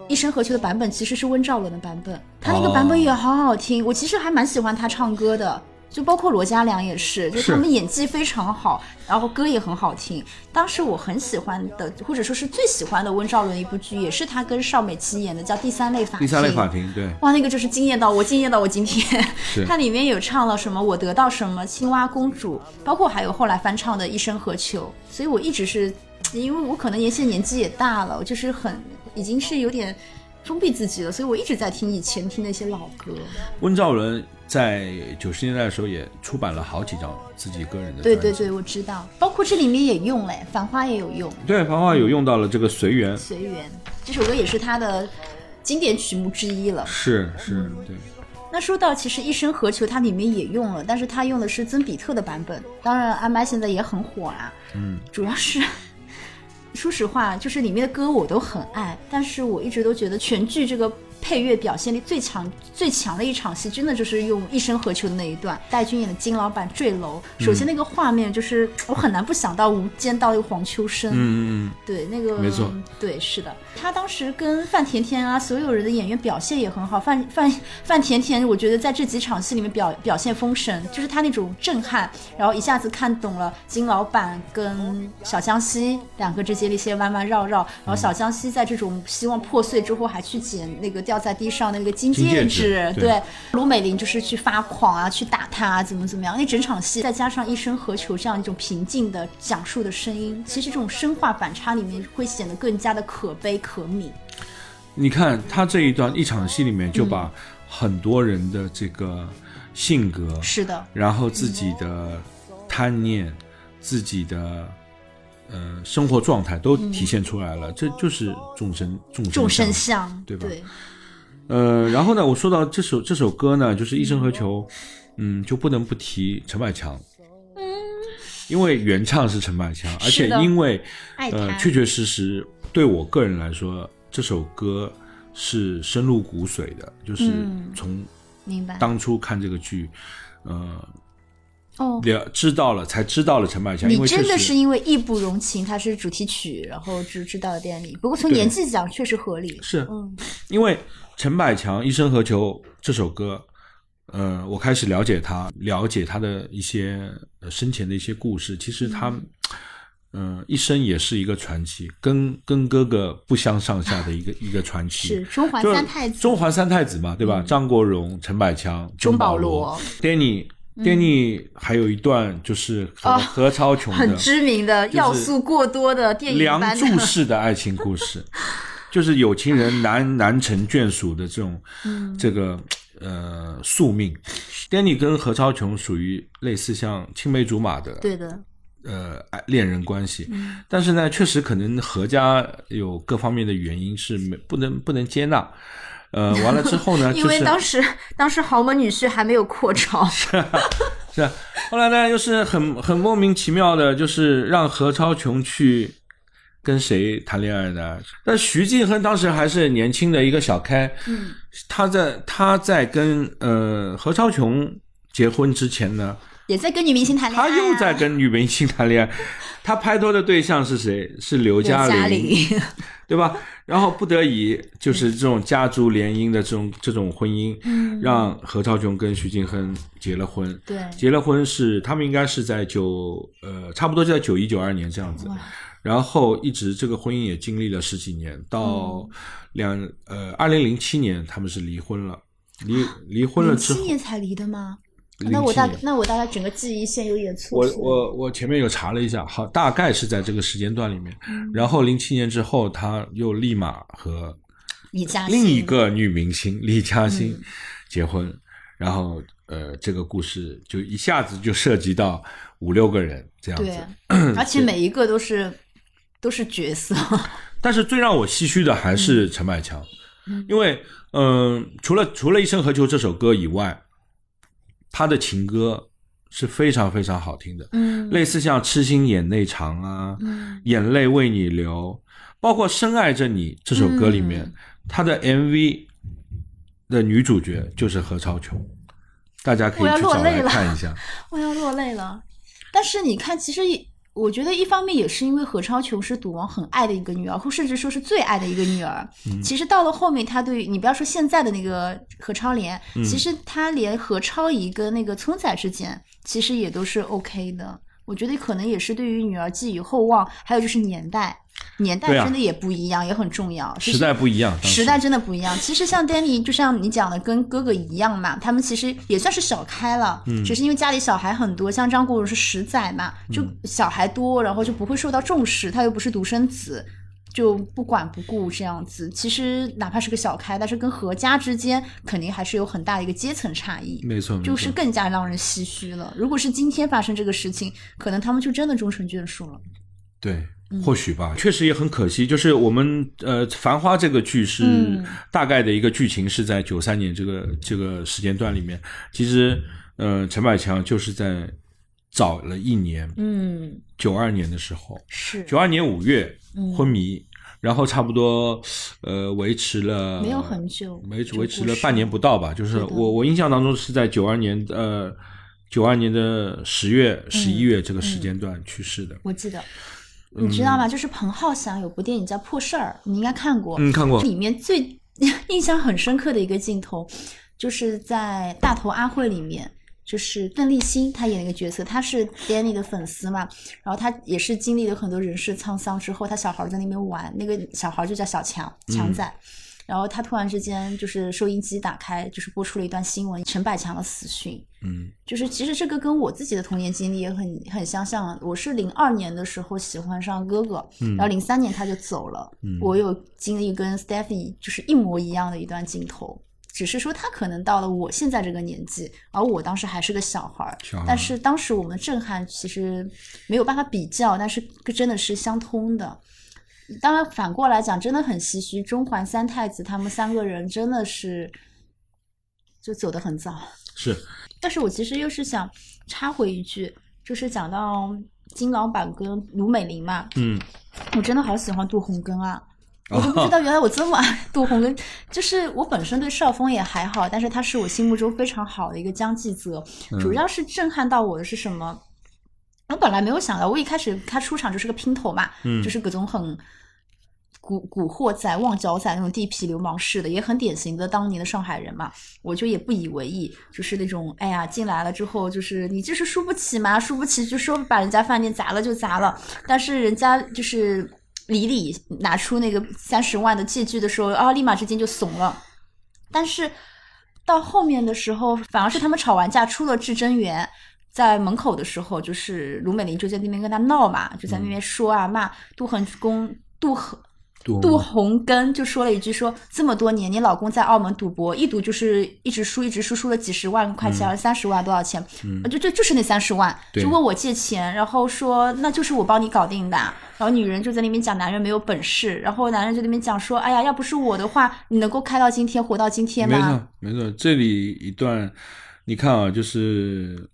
一生何求》的版本其实是温兆伦的版本，他那个版本也好好听，我其实还蛮喜欢他唱歌的。就包括罗嘉良也是，就是他们演技非常好，然后歌也很好听。当时我很喜欢的，或者说是最喜欢的温兆伦一部剧，也是他跟邵美琪演的，叫《第三类法庭》。第三类法庭，对，哇，那个就是惊艳到我，惊艳到我今天是。它里面有唱了什么“我得到什么”、“青蛙公主”，包括还有后来翻唱的《一生何求》。所以我一直是，因为我可能年现年纪也大了，我就是很已经是有点封闭自己了，所以我一直在听以前听那些老歌。温兆伦在九十年代的时候也出版了好几张自己个人的对对对，我知道，包括这里面也用嘞，《繁花》也有用，对，繁花有用到了这个随缘，随缘这首歌也是他的经典曲目之一了。是是，对，那说到其实《一生何求》，它里面也用了，但是它用的是曾比特的版本。当然，阿麦现在也很火啦。嗯，主要是，说实话，就是里面的歌我都很爱，但是我一直都觉得全剧这个配乐表现力最强最强的一场戏，真的就是用《一生何求》的那一段，戴军演的金老板坠楼。首先那个画面就是我很难不想到《无间道》那个黄秋生。嗯嗯嗯，对，那个没错，对，是的，他当时跟范甜甜啊，所有人的演员表现也很好。范范范甜甜，我觉得在这几场戏里面表表现封神，就是他那种震撼，然后一下子看懂了金老板跟小江西两个之间的一些弯弯绕绕，然后小江西在这种希望破碎之后，还去捡那个掉在地上的那个金金戒指指，对。卢美玲就是去发狂啊，去打他啊，怎么怎么样，那整场戏再加上一生何求这样一种平静的讲述的声音，其实这种声化反差里面会显得更加的可悲可悯。你看他这一段一场戏里面就把很多人的这个性格，是的，然后自己的贪念、自己的呃生活状态都体现出来了，这就是众生众生众生相相，对吧？对，呃，然后呢，我说到这首这首歌呢，就是《一生何求》，嗯，就不能不提陈百强，嗯，因为原唱是陈百强，而且因为呃确确实实对我个人来说，这首歌是深入骨髓的，就是嗯从明白。当初看这个剧，呃，哦，了知道了才知道了陈百强，你因为真的是因为义不容情，它是主题曲，然后知知道了电影。不过从年纪讲，确实合理。是。嗯，因为陈百强《一生何求》这首歌，呃，我开始了解他，了解他的一些呃生前的一些故事。其实他，嗯、一生也是一个传奇，跟跟哥哥不相上下的一个一个传奇。是中环就三太子，嗯中环三太子嘛，对吧？张国荣、陈百强、钟保保罗、Danny。Danny 还有一段就是何超琼的很知名的要素过多的电影梁祝。式的爱情故事，就是有情人难难成眷属的这种、嗯。这个呃宿命。Danny 跟何超琼属于类似像青梅竹马的对的，呃恋人关系，嗯。但是呢，确实可能何家有各方面的原因是没不能不能接纳。呃，完了之后呢，因为就是当时当时豪门女婿还没有扩招，是啊，后来呢，又是很很莫名其妙的，就是让何超琼去跟谁谈恋爱呢？但徐静亨当时还是年轻的一个小开，嗯，他在他在跟呃何超琼结婚之前呢，也在跟女明星谈恋爱、他啊。又在跟女明星谈恋爱。他拍拖的对象是谁？是刘刘嘉嘉玲，玲，对吧？然后不得已就是这种家族联姻的这种这种婚姻，嗯让何超琼跟徐静亨结了婚。对，结了婚是他们应该是在九呃，差不多就在九一九二年这样子，然后一直这个婚姻也经历了十几年，到两呃二零零七年他们是离婚了，离离婚了之后，七年才离的吗？那我大年那我大概整个记忆线有点错我。我我前面有查了一下，好，大概是在这个时间段里面，然后零七年之后他又立马和李嘉欣另一个女明星李嘉欣嗯结婚，然后呃，这个故事就一下子就涉及到五六个人这样对子。，而且每一个都是都是角色。但是最让我唏嘘的还是陈百强，因为嗯、除了除了《一生何求》这首歌以外，他的情歌是非常非常好听的，嗯类似像《痴心眼泪长》啊，嗯眼泪为你流，包括《深爱着你》这首歌里面，嗯他的 MV 的女主角就是何超琼，大家可以去找来看一下。我要落泪了。但是你看，其实也我觉得一方面也是因为何超琼是赌王很爱的一个女儿，或甚至说是最爱的一个女儿。嗯其实到了后面，他对于你不要说现在的那个何超莲，嗯其实他连何超仪跟那个聪仔之间，其实也都是 OK 的。我觉得可能也是对于女儿寄予厚望，还有就是年代，年代真的也不一样，也很重要。时代不一样，时时代真的不一样。其实像 Danny，就像你讲的，跟哥哥一样嘛，他们其实也算是小开了，嗯只是因为家里小孩很多，像张国荣是十仔嘛，就嗯小孩多，然后就不会受到重视，他又不是独生子。就不管不顾这样子，其实哪怕是个小开，但是跟何家之间肯定还是有很大的一个阶层差异，没错，就是更加让人唏嘘了。如果是今天发生这个事情，可能他们就真的终成眷属了。对，嗯或许吧，确实也很可惜。就是我们呃，《繁花》这个剧是嗯大概的一个剧情是在九三年这个这个时间段里面，其实呃，陈百强就是在早了一年，嗯，九二年的时候，是九二年五月嗯昏迷，然后差不多呃维持了没有很久维持维持了半年不到吧，就是我我印象当中是在九二年呃九二年的十月十一月这个时间段去世的。我记得。你知道吗？就是彭浩翔有部电影叫《破事儿》，你应该看过。嗯，看过。里面最 印象很深刻的一个镜头，就是在《大头阿慧》里面，就是邓丽欣她演了一个角色，她是 Danny 的粉丝嘛，然后她也是经历了很多人世沧桑之后，她小孩在那边玩，那个小孩就叫小强强仔。然后他突然之间就是收音机打开，就是播出了一段新闻，陈百强的死讯。嗯就是其实这个跟我自己的童年经历也很很相像。我是零二年的时候喜欢上哥哥，然后零三年他就走了。嗯我有经历跟 Stephy 就是一模一样的一段镜头，只是说他可能到了我现在这个年纪，而我当时还是个小孩儿。但是当时我们震撼其实没有办法比较，但是真的是相通的。当然，反过来讲，真的很唏嘘，中环三太子他们三个人真的是就走得很早。是 但是我其实又是想插回一句，就是讲到金老板跟卢美玲嘛，嗯我真的好喜欢杜洪根啊！我都不知道原来我这么爱杜洪根，就是我本身对邵峰也还好，但是他是我心目中非常好的一个江继泽。主要是震撼到我的是什么？我本来没有想到，我一开始他出场就是个姘头嘛，嗯就是各种很古古惑仔、旺角仔那种地痞流氓式的，也很典型的当年的上海人嘛。我就也不以为意，就是那种哎呀进来了之后，就是你这是输不起嘛，输不起就说把人家饭店砸了就砸了，但是人家就是李李拿出那个三十万的借据的时候，啊，立马之间就怂了。但是到后面的时候，反而是他们吵完架出了至真园，在门口的时候，就是卢美玲就在那边跟他闹嘛，就在那边说啊骂杜恒公杜恒。杜杜洪根就说了一句说：“这么多年，你老公在澳门赌博，一赌就是一直输，一直输，输了几十万块钱，三十万多少钱？呃就就就是那三十万，对就问我借钱，然后说那就是我帮你搞定的。然后女人就在那边讲男人没有本事，然后男人就在那边讲说：哎呀，要不是我的话，你能够开到今天，活到今天没吗？错没错，这里一段你看啊，就是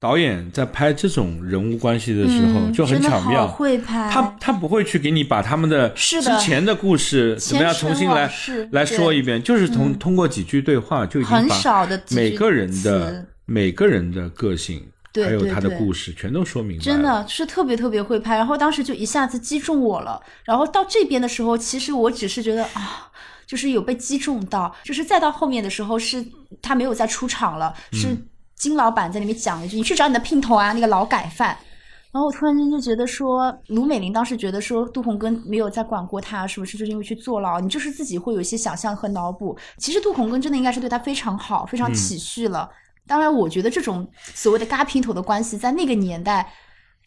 导演在拍这种人物关系的时候、嗯就很巧妙。好，会拍，他他不会去给你把他们的之前的故事怎么样重新来来说一遍，就是通、通过几句对话就已经很把少的每个人的词。每个人的个性，还有他的故事全都说明白了。真的是特别特别会拍，然后当时就一下子击中我了。然后到这边的时候，其实我只是觉得啊，就是有被击中到，就是再到后面的时候是他没有再出场了，是金老板在里面讲了一句：“你去找你的姘头啊，那个劳改犯。”然后我突然间就觉得说，卢美玲当时觉得说杜洪根没有再管过她，是不是就是因为去坐牢？你就是自己会有一些想象和脑补。其实杜洪根真的应该是对她非常好，非常体恤了。当然，我觉得这种所谓的嘎姘头的关系，在那个年代，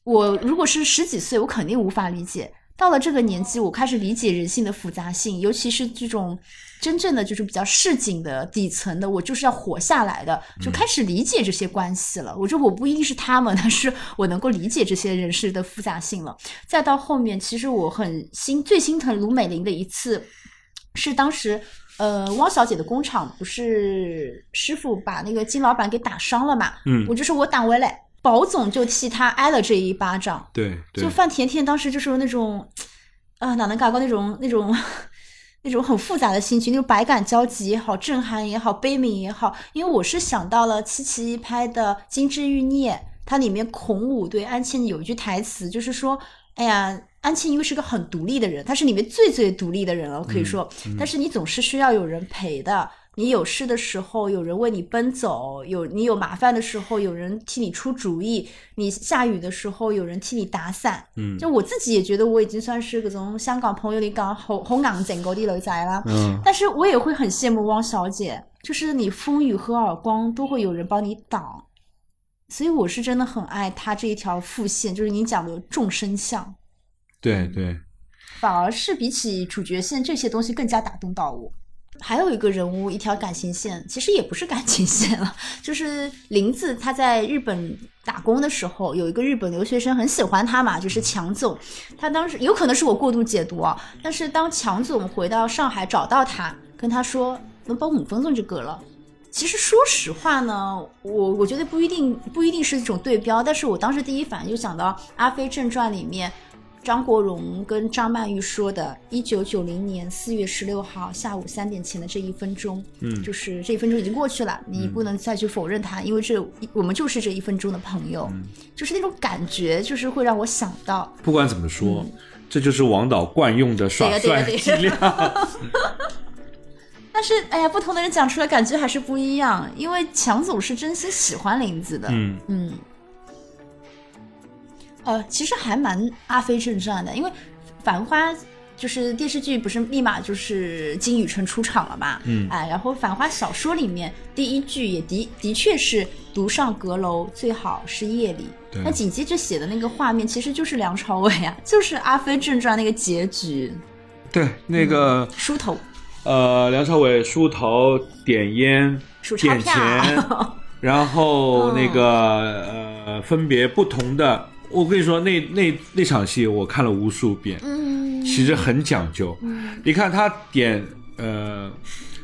我如果是十几岁，我肯定无法理解。到了这个年纪，我开始理解人性的复杂性，尤其是这种真正的就是比较市井的底层的，我就是要活下来的，就开始理解这些关系了。我觉得我不一定是他们，但是我能够理解这些人事的复杂性了。再到后面，其实我很心最心疼卢美玲的一次，是当时。呃，汪小姐的工厂不是师傅把那个金老板给打伤了嘛？嗯我就是我打回来，保总就替他挨了这一巴掌。对对就范甜甜当时就是那种，啊，哪能嘎高那种那种那种很复杂的心情，那种百感交集也好，震撼也好，悲悯也好。因为我是想到了七七拍的《金枝欲孽》，它里面孔武对安茜有一句台词，就是说，哎呀。安茜因为是个很独立的人，她是里面最最独立的人了，可以说。但是你总是需要有人陪的，你有事的时候有人为你奔走，有你有麻烦的时候有人替你出主意，你下雨的时候有人替你打伞。嗯就我自己也觉得我已经算是各种香港朋友里讲好好硬整嗰啲女仔啦。嗯但是我也会很羡慕汪小姐，就是你风雨和耳光都会有人帮你挡，所以我是真的很爱她这一条副线，就是你讲的众生相，对对，反而是比起主角线这些东西更加打动到我。还有一个人物，一条感情线，其实也不是感情线了，就是林子他在日本打工的时候，有一个日本留学生很喜欢他嘛，就是强总。他当时有可能是我过度解读啊，但是当强总回到上海找到他，跟他说能帮五分钟就够了。其实说实话呢，我我觉得不一定不一定是一种对标，但是我当时第一反应就想到《阿飞正传》里面。张国荣跟张曼玉说的，一九九零年四月十六号下午三点前的这一分钟，嗯，就是这一分钟已经过去了，你不能再去否认它，因为这我们就是这一分钟的朋友，就是那种感觉，就是会让我想到，不管怎么说，这就是王导惯用的耍帅伎俩。但是，哎呀，不同的人讲出来感觉还是不一样，因为强总是真心喜欢林子的，嗯嗯。呃，其实还蛮阿飞正传的，因为《繁花》就是电视剧，不是立马就是金宇澄出场了嘛？嗯，哎，然后《繁花》小说里面第一句也的的确是“独上阁楼最好是夜里”，那紧接着写的那个画面其实就是梁朝伟啊，就是《阿飞正传》那个结局。对，那个梳头，呃，梁朝伟梳头点烟点钱，然后那个呃，分别不同的。我跟你说，那那那场戏我看了无数遍，嗯，其实很讲究。你看他点，呃，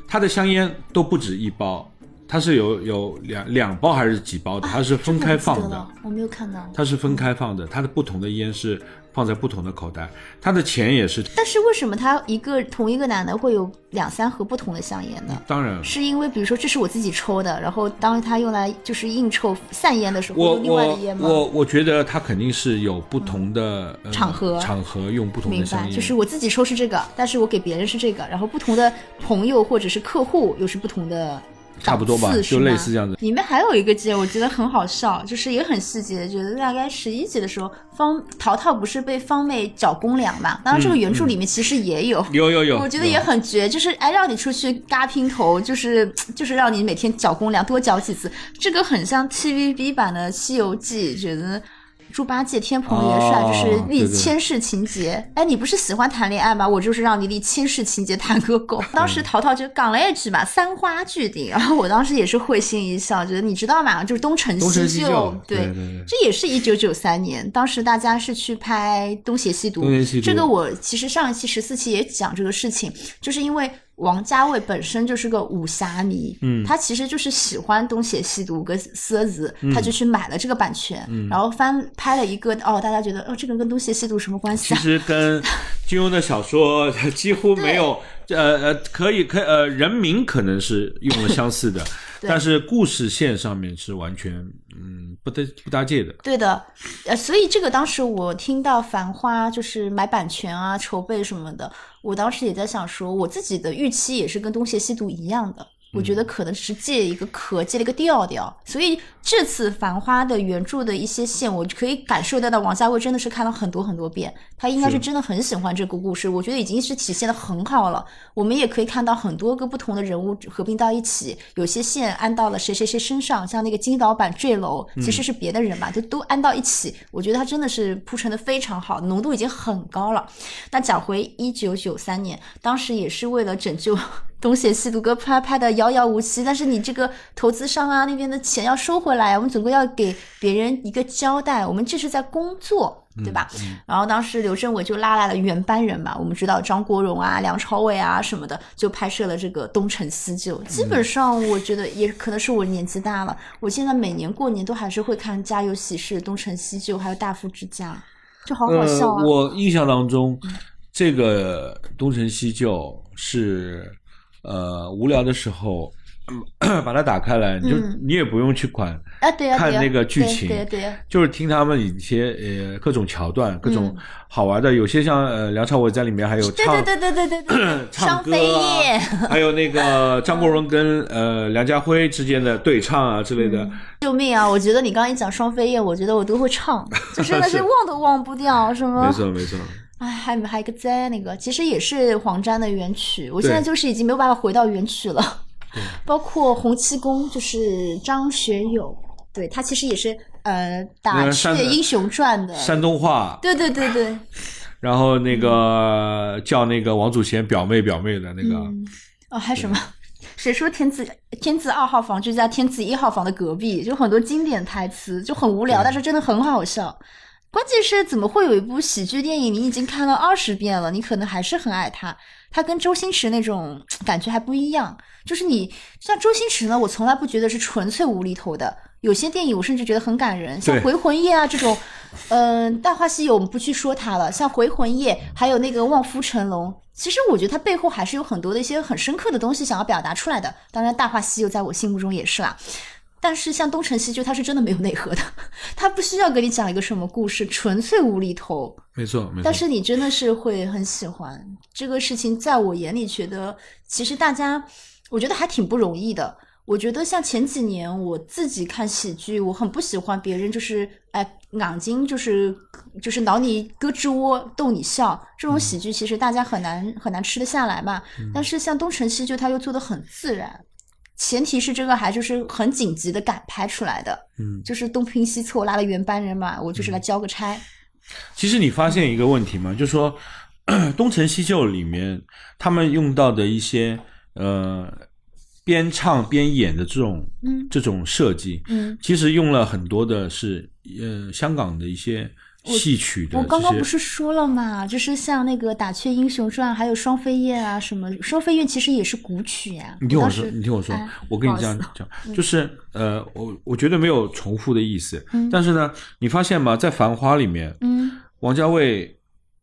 他的香烟都不止一包，他是有有两两包还是几包的，他是分开放的。我没有看到。他是分开放的，他的不同的烟是。放在不同的口袋，他的钱也是。但是为什么他一个同一个男的会有两三盒不同的香烟呢？当然是因为，比如说这是我自己抽的，然后当他用来就是应酬散烟的时候，我另外的烟吗？我我觉得他肯定是有不同的场合，场合用不同的香烟。就是我自己抽是这个，但是我给别人是这个，然后不同的朋友或者是客户又是不同的。差不多吧，就类似这样子。里面还有一个节，我觉得很好笑，就是也很细节。觉得大概十一集的时候，方淘淘不是被方妹找公粮嘛？当然，这个原著里面其实也有，有有有。我觉得也很绝，就是哎，让你出去嘎拼头，就是 就是让你每天缴公粮，多缴几次。这个很像 TVB 版的《西游记》，觉得。猪八戒天蓬元帅就是立千世情节，哎，你不是喜欢谈恋爱吗？我就是让你立千世情节谈个够。当时淘淘就讲了一句嘛，三花聚顶，然后我当时也是会心一笑，觉得你知道吗？就是东成西就，对，这也是一九九三年，当时大家是去拍《东邪西毒》，这个我其实上一期十四期也讲这个事情，就是因为。王家卫本身就是个武侠迷，嗯，他其实就是喜欢东邪西毒跟色子，他就去买了这个版权，然后翻拍了一个，哦，大家觉得，哦，这个跟东邪西毒什么关系？其实跟金庸的小说几乎没有，呃呃，可以可呃，人名可能是用了相似的。但是故事线上面是完全嗯不搭不搭界的。对的，呃，所以这个当时我听到《繁花》就是买版权啊、筹备什么的，我当时也在想说，我自己的预期也是跟《东邪西毒》一样的。我觉得可能只是借一个壳，借了一个调调，所以这次《繁花》的原著的一些线，我可以感受得到，王家卫真的是看了很多很多遍，他应该是真的很喜欢这个故事。我觉得已经是体现的很好了。我们也可以看到很多个不同的人物合并到一起，有些线安到了谁谁谁身上，像那个金导版坠楼，其实是别的人吧，就都安到一起。我觉得他真的是铺陈的非常好，浓度已经很高了。那讲回一九九三年，当时也是为了拯救。东写西读哥拍拍的遥遥无期，但是你这个投资商啊那边的钱要收回来，我们总归要给别人一个交代，我们这是在工作，对吧？然后当时刘镇伟就拉来了原班人马，我们知道张国荣啊、梁朝伟啊什么的，就拍摄了这个东成西就。基本上我觉得也可能是我年纪大了，我现在每年过年都还是会看《家有喜事》《东成西就》还有《大富之家》，就好好笑啊。我印象当中，这个东成西就是。呃，无聊的时候，把它打开来，你就你也不用去管啊，对看那个剧情，对对，就是听他们一些呃各种桥段，各种好玩的，有些像呃梁朝伟在里面还有唱，对对对对对对，唱歌啊，还有那个 张国荣跟呃梁家辉之间的对唱啊之类的。救命啊！我觉得你刚刚一讲双飞燕，我觉得我都会唱，就真的是忘都忘不掉，是吗？没错没错。哎，还有还有一个在那个，其实也是黄沾的原曲。我现在就是已经没有办法回到原曲了。包括洪七公，就是张学友，对他其实也是呃打《雀英雄传》的山东话。对对对对。然后那个叫那个王祖贤表妹表妹的那个。哦，还有什么？谁说天字天字二号房就在天字一号房的隔壁？就很多经典台词，就很无聊，但是真的很好笑。关键是怎么会有一部喜剧电影，你已经看了二十遍了，你可能还是很爱它。它跟周星驰那种感觉还不一样。就是你像周星驰呢，我从来不觉得是纯粹无厘头的，有些电影我甚至觉得很感人，像《回魂夜》啊这种，嗯、大话西游》我们不去说它了，像《回魂夜》还有那个《望夫成龙》，其实我觉得它背后还是有很多的一些很深刻的东西想要表达出来的。当然，《大话西游》在我心目中也是啦。但是像《东成西就》，它是真的没有内核的，它不需要给你讲一个什么故事，纯粹无厘头。没错，没错。但是你真的是会很喜欢这个事情，在我眼里觉得，其实大家我觉得还挺不容易的。我觉得像前几年我自己看喜剧，我很不喜欢别人就是哎眼睛就是就是挠你胳肢窝逗你笑这种喜剧，其实大家很难很难吃得下来嘛。但是像东成西就他又做的很自然，前提是这个还就是很紧急的赶拍出来的，嗯，就是东拼西凑拉了原班人马，我就是来交个差。其实你发现一个问题吗？就是说，《东成西就》里面他们用到的一些呃边唱边演的这种嗯这种设计，嗯，其实用了很多的是呃香港的一些戏曲的我刚刚不是说了嘛，就是像那个《打雀英雄传》，还有《双飞燕》啊，什么《双飞燕》其实也是古曲呀、你听我说，你听我说哎，我跟你这样讲，就是呃，我我绝对没有重复的意思，嗯但是呢，你发现吗？在《繁花》里面，嗯，王家卫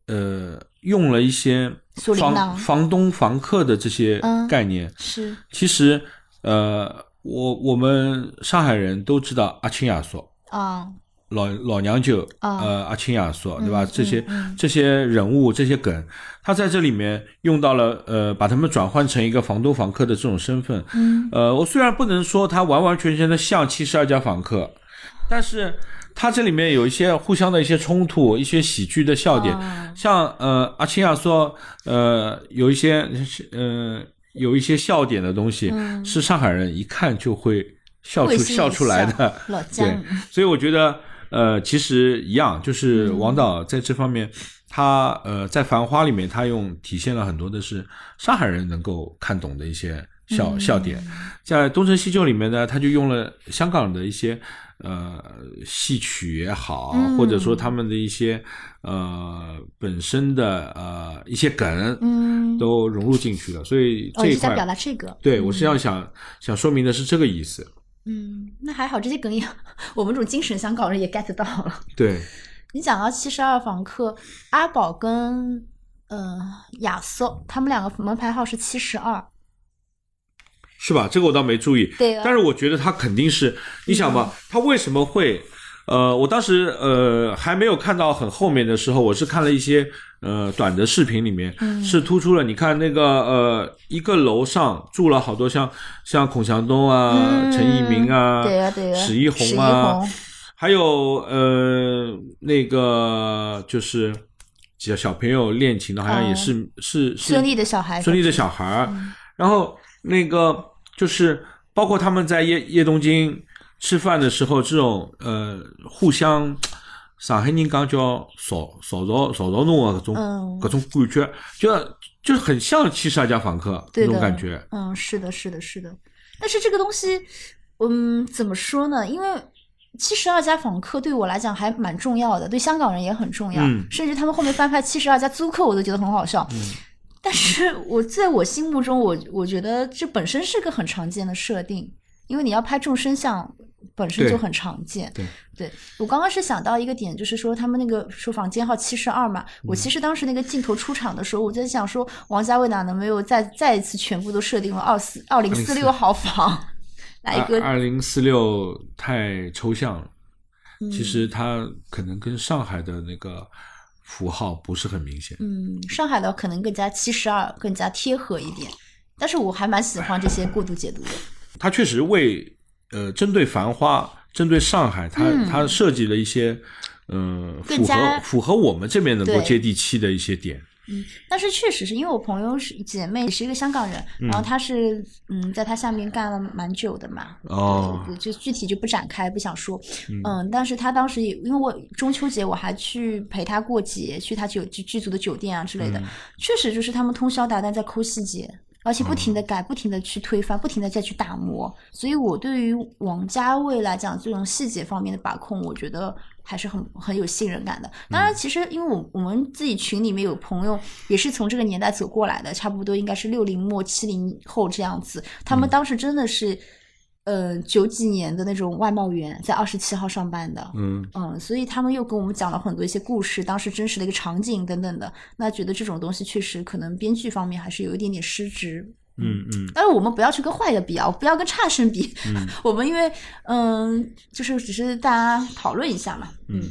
呃用了一些房房东房客的这些嗯概念，是其实呃，我我们上海人都知道阿青亚索。啊，老老娘舅，啊。呃，阿青亚索，对吧？嗯这些、嗯这些人物、这些梗，他在这里面用到了，呃，把他们转换成一个房东房客的这种身份。嗯。呃，我虽然不能说他完完全全的像七十二家房客，但是他这里面有一些互相的一些冲突，一些喜剧的笑点，啊。像呃阿青亚说，呃有一些呃有一些笑点的东西，嗯。是上海人一看就会笑出笑出来的。老对，，所以我觉得呃其实一样，就是嗯王导在这方面。他呃，在《繁花》里面，他用体现了很多的是上海人能够看懂的一些笑、嗯笑点，在《东成西就》里面呢，他就用了香港的一些呃戏曲也好，嗯或者说他们的一些呃本身的呃一些梗，嗯，都融入进去了。所以哦，这一块，表达这个，对我实际上想想说明的是这个意思。嗯，那还好，这些梗也 我们这种精神香港人也 get 到了。对，你讲到七十二房客，阿宝跟呃亚瑟他们两个门牌号是七十二，是吧？这个我倒没注意。对啊但是我觉得他肯定是，你想吧，他为什么会？呃，我当时呃还没有看到很后面的时候，我是看了一些呃短的视频里面，嗯是突出了你看那个呃一个楼上住了好多像像孔祥东啊、嗯陈一鸣啊、对呀对呀史一史一红啊，红还有呃那个就是小小朋友练琴的，好像也是、是是孙俪的小孩，孙俪的小孩儿，然后那个就是包括他们在夜夜东京吃饭的时候，这种呃互相上海人讲叫扫扫着扫着弄啊，搿种嗯搿种感觉，就就很像七十二家房客那种感觉。嗯，是的，是的，是的。但是这个东西，嗯，怎么说呢？因为七十二家访客对我来讲还蛮重要的，对香港人也很重要。嗯甚至他们后面翻拍七十二家租客，我都觉得很好笑。嗯但是我在我心目中，我我觉得这本身是个很常见的设定，因为你要拍众生相。本身就很常见，对对我刚刚是想到一个点，就是说他们那个说房间号七十二嘛，嗯我其实当时那个镜头出场的时候，我在想说王家卫哪能没有再再一次全部都设定了二四二零四六号房，来一个二零四六太抽象了，嗯其实它可能跟上海的那个符号不是很明显。嗯，上海的可能更加七十二更加贴合一点，但是我还蛮喜欢这些过度解读的。它确实为呃针对繁花、针对上海，它、嗯它设计了一些嗯符合符合我们这边能够接地气的一些点。嗯但是确实是因为我朋友是姐妹是一个香港人，然后她是嗯在她下面干了蛮久的嘛，哦，就具体就不展开，不想说。嗯，但是她当时也因为我中秋节我还去陪她过节，去她酒剧剧组的酒店啊之类的，确实就是他们通宵达旦在抠细节。而且不停的改，不停的去推翻，不停的再去打磨，所以我对于王家卫来讲，这种细节方面的把控，我觉得还是很很有信任感的。当然，其实因为我我们自己群里面有朋友也是从这个年代走过来的，差不多应该是六零末七零后这样子，他们当时真的是。呃九几年的那种外贸员，在二十七号上班的。嗯嗯，所以他们又跟我们讲了很多一些故事，当时真实的一个场景等等的。那觉得这种东西确实可能编剧方面还是有一点点失职。嗯嗯但是我们不要去跟坏的比啊，不要跟差生比。我们因为嗯，就是只是大家讨论一下嘛。嗯，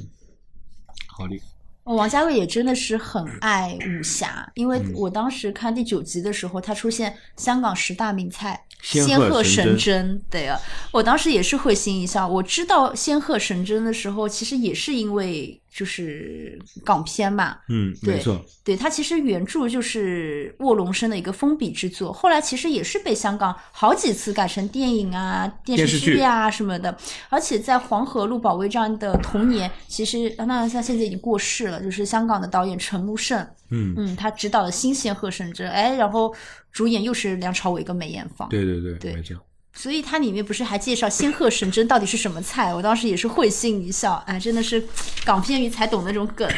好的，哦王家卫也真的是很爱武侠，因为我当时看第九集的时候，他出现香港十大名菜。仙仙鹤神针，对啊，我当时也是会心一笑。我知道仙鹤神针的时候，其实也是因为就是港片嘛，嗯，对没错，对，它其实原著就是卧龙生的一个封笔之作，后来其实也是被香港好几次改成电影啊、电视剧剧啊什么的。而且在黄河路保卫战的同年，其实当然他现在已经过世了，就是香港的导演陈木胜，嗯，嗯，他执导的《新仙鹤神针》，哎，然后主演又是梁朝伟跟梅艳芳，对对对，对。没错。所以它里面不是还介绍仙鹤神针到底是什么菜？我当时也是会心一笑，哎，真的是港片鱼才懂那种梗。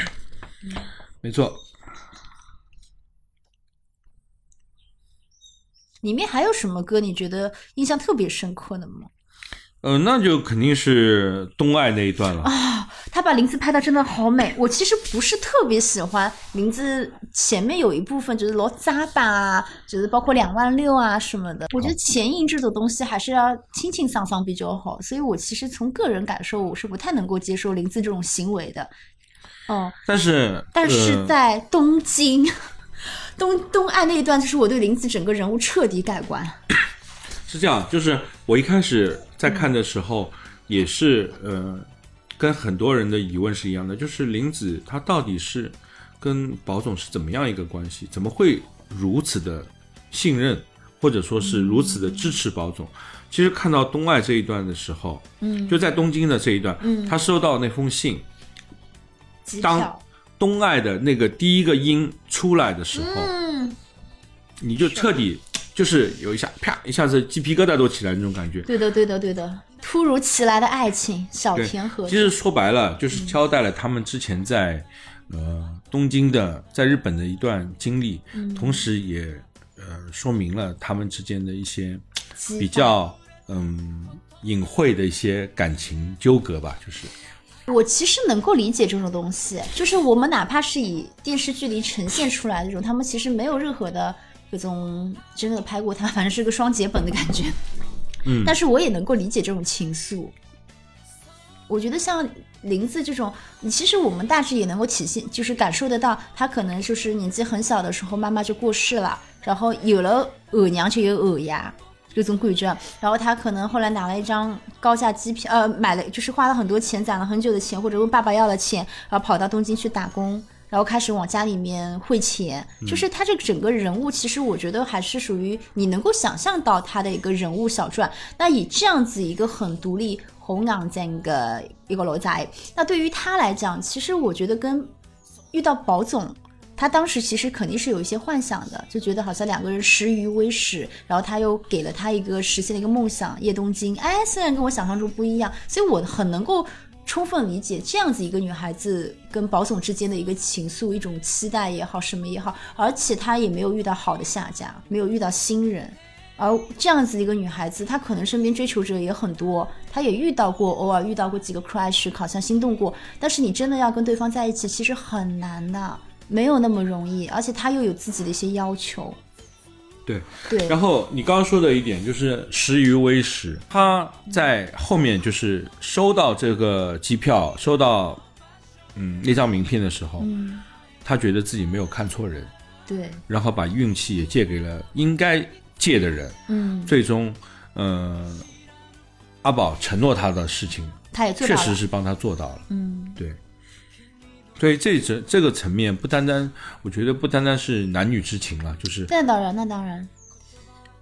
没错，里面还有什么歌你觉得印象特别深刻的吗？呃，那就肯定是东爱那一段了。啊，他把林子拍的真的好美。我其实不是特别喜欢林子前面有一部分，就是老扎吧啊，就是包括两万六啊什么的。我觉得前印这种东西还是要清清桑桑比较好。所以我其实从个人感受，我是不太能够接受林子这种行为的。哦，但是，但是呃在东京。东东爱那一段，就是我对林子整个人物彻底改观。是这样，就是我一开始在看的时候，也是呃，跟很多人的疑问是一样的，就是林子他到底是跟宝总是怎么样一个关系？怎么会如此的信任，或者说是如此的支持宝总？其实看到东爱这一段的时候，嗯，就在东京的这一段，嗯他收到那封信，当，东爱的那个第一个音出来的时候，嗯，你就彻底就是有一下啪一下子鸡皮疙瘩都起来那种感觉。对的，对的，对的，突如其来的爱情，小对田和其实说白了，就是交代了他们之前在、呃东京的在日本的一段经历，嗯。同时也呃说明了他们之间的一些比较嗯隐晦的一些感情纠葛吧，就是。我其实能够理解这种东西，就是我们哪怕是以电视剧里呈现出来的这种，他们其实没有任何的这种真的拍过他，反正是个双节本的感觉。嗯但是我也能够理解这种情愫。我觉得像林子这种，你其实我们大致也能够体现，就是感受得到，他可能就是年纪很小的时候，妈妈就过世了，然后有了额娘就有额牙。这种感觉，然后他可能后来拿了一张高价机票，呃，买了就是花了很多钱，攒了很久的钱，或者问爸爸要了钱，然后跑到东京去打工，然后开始往家里面汇钱。就是他这个整个人物，其实我觉得还是属于你能够想象到他的一个人物小传。那以这样子一个很独立、弘扬这样一个一个罗仔，那对于他来讲，其实我觉得跟遇到宝总。他当时其实肯定是有一些幻想的，就觉得好像两个人识于微食，然后他又给了他一个实现了一个梦想，叶东京。哎，虽然跟我想象中不一样，所以我很能够充分理解这样子一个女孩子跟宝总之间的一个情愫，一种期待也好，什么也好，而且她也没有遇到好的下家，没有遇到新人。而这样子一个女孩子，她可能身边追求者也很多，她也遇到过，偶尔遇到过几个 crush，好像心动过。但是你真的要跟对方在一起，其实很难的，没有那么容易。而且她又有自己的一些要求。对。对，然后你刚刚说的一点就是识于微时，他在后面就是收到这个机票，收到嗯那张名片的时候，嗯，他觉得自己没有看错人，对，然后把运气也借给了应该借的人，嗯，最终，呃，阿宝承诺他的事情，他也。确实是帮他做到了，嗯，对。所以这这这个层面不单单，我觉得不单单是男女之情了，就是那当然，那当然。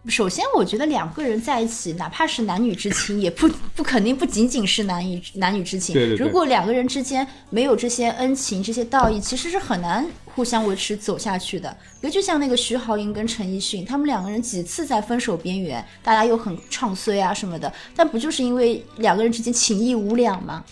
首先，我觉得两个人在一起，哪怕是男女之情，也不不肯定不仅仅是男女男女之情。对对对如果两个人之间没有这些恩情、这些道义，其实是很难互相维持走下去的。比如，就像那个徐濠萦跟陈奕迅，他们两个人几次在分手边缘，大家又很唱衰啊什么的，但不就是因为两个人之间情义无两吗？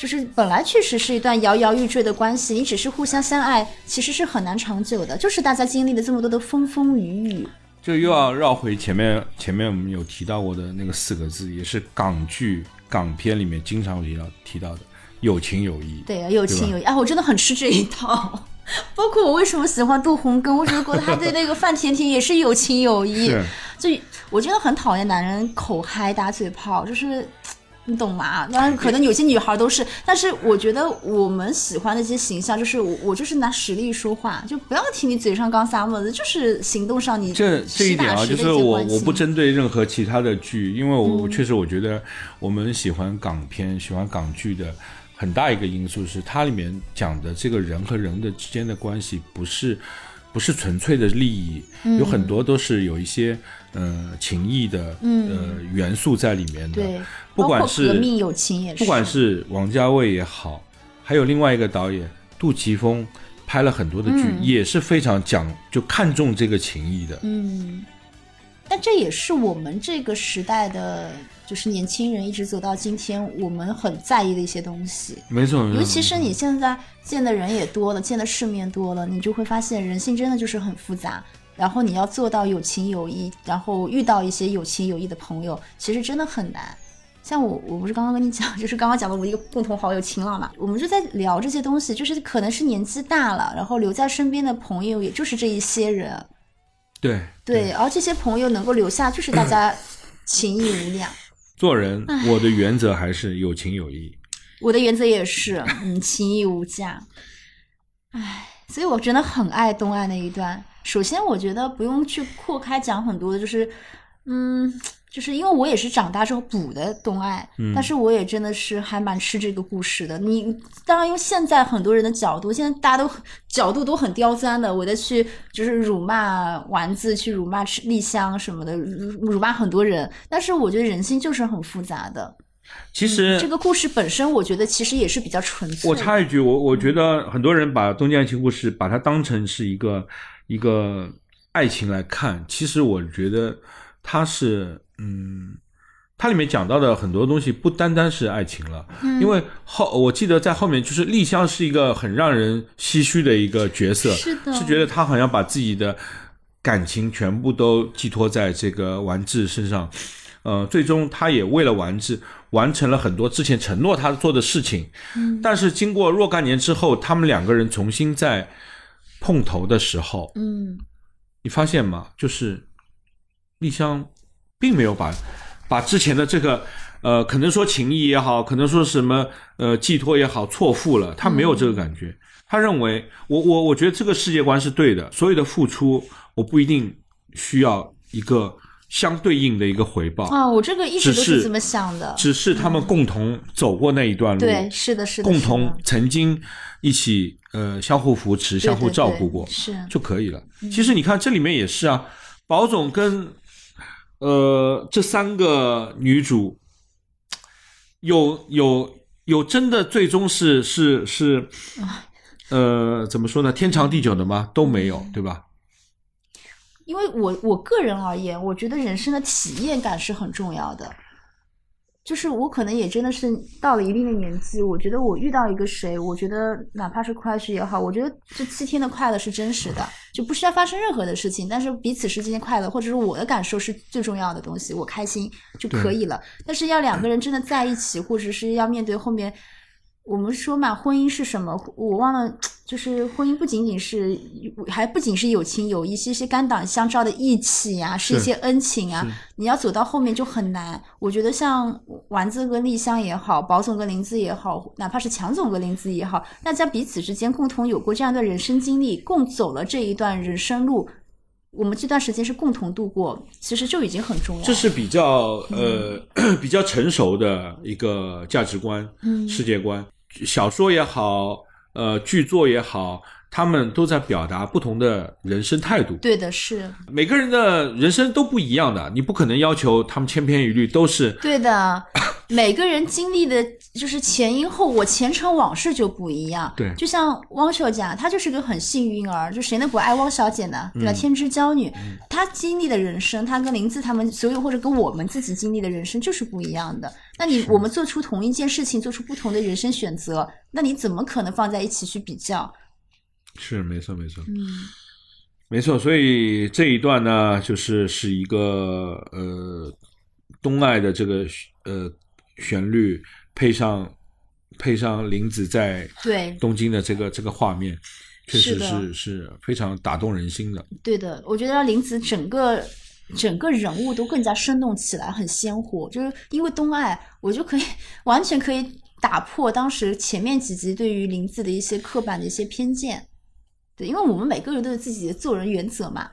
就是本来确实是一段摇摇欲坠的关系，你只是互相相爱，其实是很难长久的。就是大家经历了这么多的风风雨雨，就又要绕回前面前面我们有提到过的那个四个字，也是港剧港片里面经常提到提到的有情有义。对啊，有情有义啊，我真的很吃这一套。包括我为什么喜欢杜洪根，我觉得他对那个范甜甜也是有情有义。是就我真的很讨厌男人口嗨打嘴炮，就是你懂吗？当然，可能有些女孩都是，但是我觉得我们喜欢的一些形象，就是我我就是拿实力说话，就不要听你嘴上刚撒沫子，就是行动上你这这一点啊，就是我我不针对任何其他的剧，因为我嗯确实我觉得我们喜欢港片、喜欢港剧的很大一个因素是它里面讲的这个人和人的之间的关系不是不是纯粹的利益，嗯。有很多都是有一些呃情谊的呃元素在里面的。嗯对，不管是革命友情也是，不管是王家卫也好，还有另外一个导演杜琪峰拍了很多的剧，嗯。也是非常讲就看重这个情谊的。嗯，但这也是我们这个时代的，就是年轻人一直走到今天，我们很在意的一些东西。没错，尤其是你现在见的人也多了，见的世面多了，你就会发现人性真的就是很复杂。然后你要做到有情有义，然后遇到一些有情有义的朋友，其实真的很难。像我，我不是刚刚跟你讲，就是刚刚讲的我一个共同好友秦朗嘛，我们就在聊这些东西，就是可能是年纪大了，然后留在身边的朋友也就是这一些人，对对，而这些朋友能够留下，就是大家 情义无量。做人，我的原则还是有情有义。我的原则也是，嗯，情义无价。唉，所以我真的很爱东岸那一段。首先，我觉得不用去扩开讲很多的，就是，嗯，就是因为我也是长大之后补的东爱，但是我也真的是还蛮吃这个故事的。你当然用现在很多人的角度，现在大家都角度都很刁钻的，我在去就是辱骂丸子，去辱骂吃丽香什么的，辱辱骂很多人。但是我觉得人心就是很复杂的。其实、这个故事本身，我觉得其实也是比较纯粹的。我插一句，我我觉得很多人把《东京爱情故事》把它当成是一个一个爱情来看，其实我觉得它是嗯，它里面讲到的很多东西不单单是爱情了，嗯。因为后我记得在后面就是丽香是一个很让人唏嘘的一个角色，是的。是觉得她好像把自己的感情全部都寄托在这个丸治身上。呃，最终她也为了丸治完成了很多之前承诺他做的事情，但是经过若干年之后，他们两个人重新在碰头的时候，嗯，你发现吗？就是丽香并没有把把之前的这个呃，可能说情谊也好，可能说什么呃寄托也好，错付了，他没有这个感觉。他认为，我我我觉得这个世界观是对的，所有的付出我不一定需要一个相对应的一个回报。啊，我这个一直都是这么想的。只是他们共同走过那一段路，对，是的，是的，共同曾经一起呃相互扶持、对相互照顾过，是就可以了。其实你看这里面也是啊，宝总跟呃这三个女主有有有真的最终是是是呃怎么说呢？天长地久的吗？都没有，对吧？因为我我个人而言，我觉得人生的体验感是很重要的。就是我可能也真的是到了一定的年纪，我觉得我遇到一个谁，我觉得哪怕是 crush 也好，我觉得这七天的快乐是真实的，就不需要发生任何的事情，但是彼此之间的快乐，或者是我的感受是最重要的东西，我开心就可以了。但是要两个人真的在一起，或者是要面对后面。我们说嘛，婚姻是什么？我忘了，就是婚姻不仅仅是，还不仅是友情有义，是一些肝胆相照的义气呀、是一些恩情啊。你要走到后面就很难。我觉得像丸子跟丽香也好，宝总跟林子也好，哪怕是强总跟林子也好，大家彼此之间共同有过这样的人生经历，共走了这一段人生路。我们这段时间是共同度过，其实就已经很重要。这是比较呃、比较成熟的一个价值观、嗯世界观。小说也好，呃，剧作也好，他们都在表达不同的人生态度。对的，是每个人的人生都不一样的，你不可能要求他们千篇一律都是对的，每个人经历的就是前因后果、前尘往事就不一样。对就像汪小姐，她就是个很幸运儿，就谁能不爱汪小姐呢？对吧？天之娇女，她经历的人生，她跟林子他们所有或者跟我们自己经历的人生就是不一样的。那你我们做出同一件事情，做出不同的人生选择，那你怎么可能放在一起去比较？是没错没错。嗯没错，所以这一段呢，就是是一个呃东爱的这个呃旋律，配上配上林子在对东京的这个这个画面，确实是是是非常打动人心的。对的，我觉得林子整个整个人物都更加生动起来，很鲜活。就是因为东爱，我就可以完全可以打破当时前面几集对于林子的一些刻板的一些偏见。对，因为我们每个人都有自己的做人原则嘛，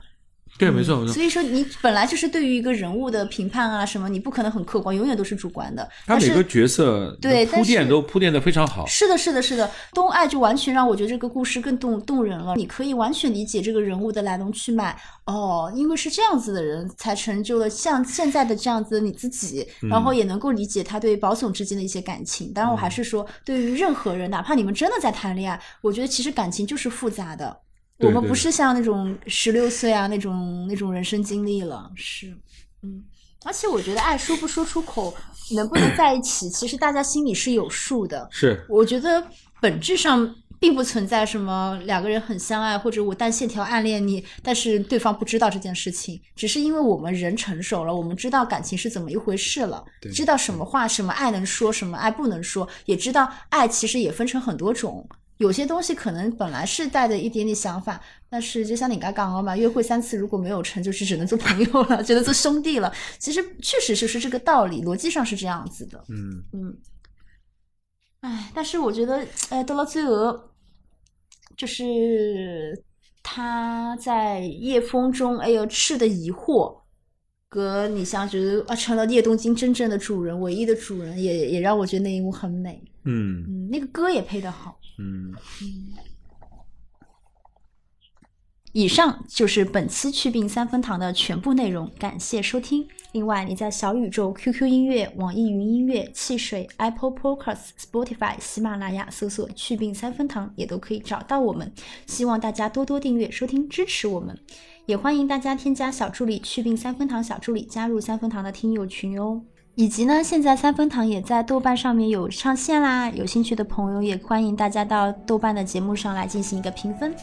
对，没错没错所。以说你本来就是对于一个人物的评判啊什么，你不可能很客观，永远都是主观的。他每个角色对铺垫都铺垫的非常好。是的，是的，是的，东爱就完全让我觉得这个故事更动动人了。你可以完全理解这个人物的来龙去脉。哦，因为是这样子的人，才成就了像现在的这样子的你自己，然后也能够理解他对保总之间的一些感情。当然，我还是说，对于任何人，哪怕你们真的在谈恋爱，我觉得其实感情就是复杂的。我们不是像那种十六岁啊那种那种人生经历了，是，嗯。而且我觉得爱说不说出口，能不能在一起，其实大家心里是有数的。是我觉得本质上并不存在什么两个人很相爱，或者我单线条暗恋你，但是对方不知道这件事情，只是因为我们人成熟了，我们知道感情是怎么一回事了，对知道什么话什么爱能说，什么爱不能说，也知道爱其实也分成很多种。有些东西可能本来是带着一点点想法，但是就像你刚刚讲的嘛，约会三次如果没有成，就是只能做朋友了，只能做兄弟了。其实确实是是这个道理，逻辑上是这样子的。嗯，嗯，哎，但是我觉得，呃，到了最后，就是他在夜风中，哎呦，赤的疑惑，和你像觉得啊，成了叶东京真正的主人，唯一的主人，也也让我觉得那一幕很美。嗯嗯，那个歌也配得好。嗯，以上就是本期去病三分堂的全部内容，感谢收听。另外，你在小宇宙、QQ 音乐、网易云音乐、汽水、Apple Podcasts、Spotify、喜马拉雅搜索“去病三分堂”也都可以找到我们。希望大家多多订阅、收听、支持我们，也欢迎大家添加小助理“去病三分堂”小助理，加入三分堂的听友群哦。以及呢，现在三分堂也在豆瓣上面有上线啦，有兴趣的朋友也欢迎大家到豆瓣的节目上来进行一个评分。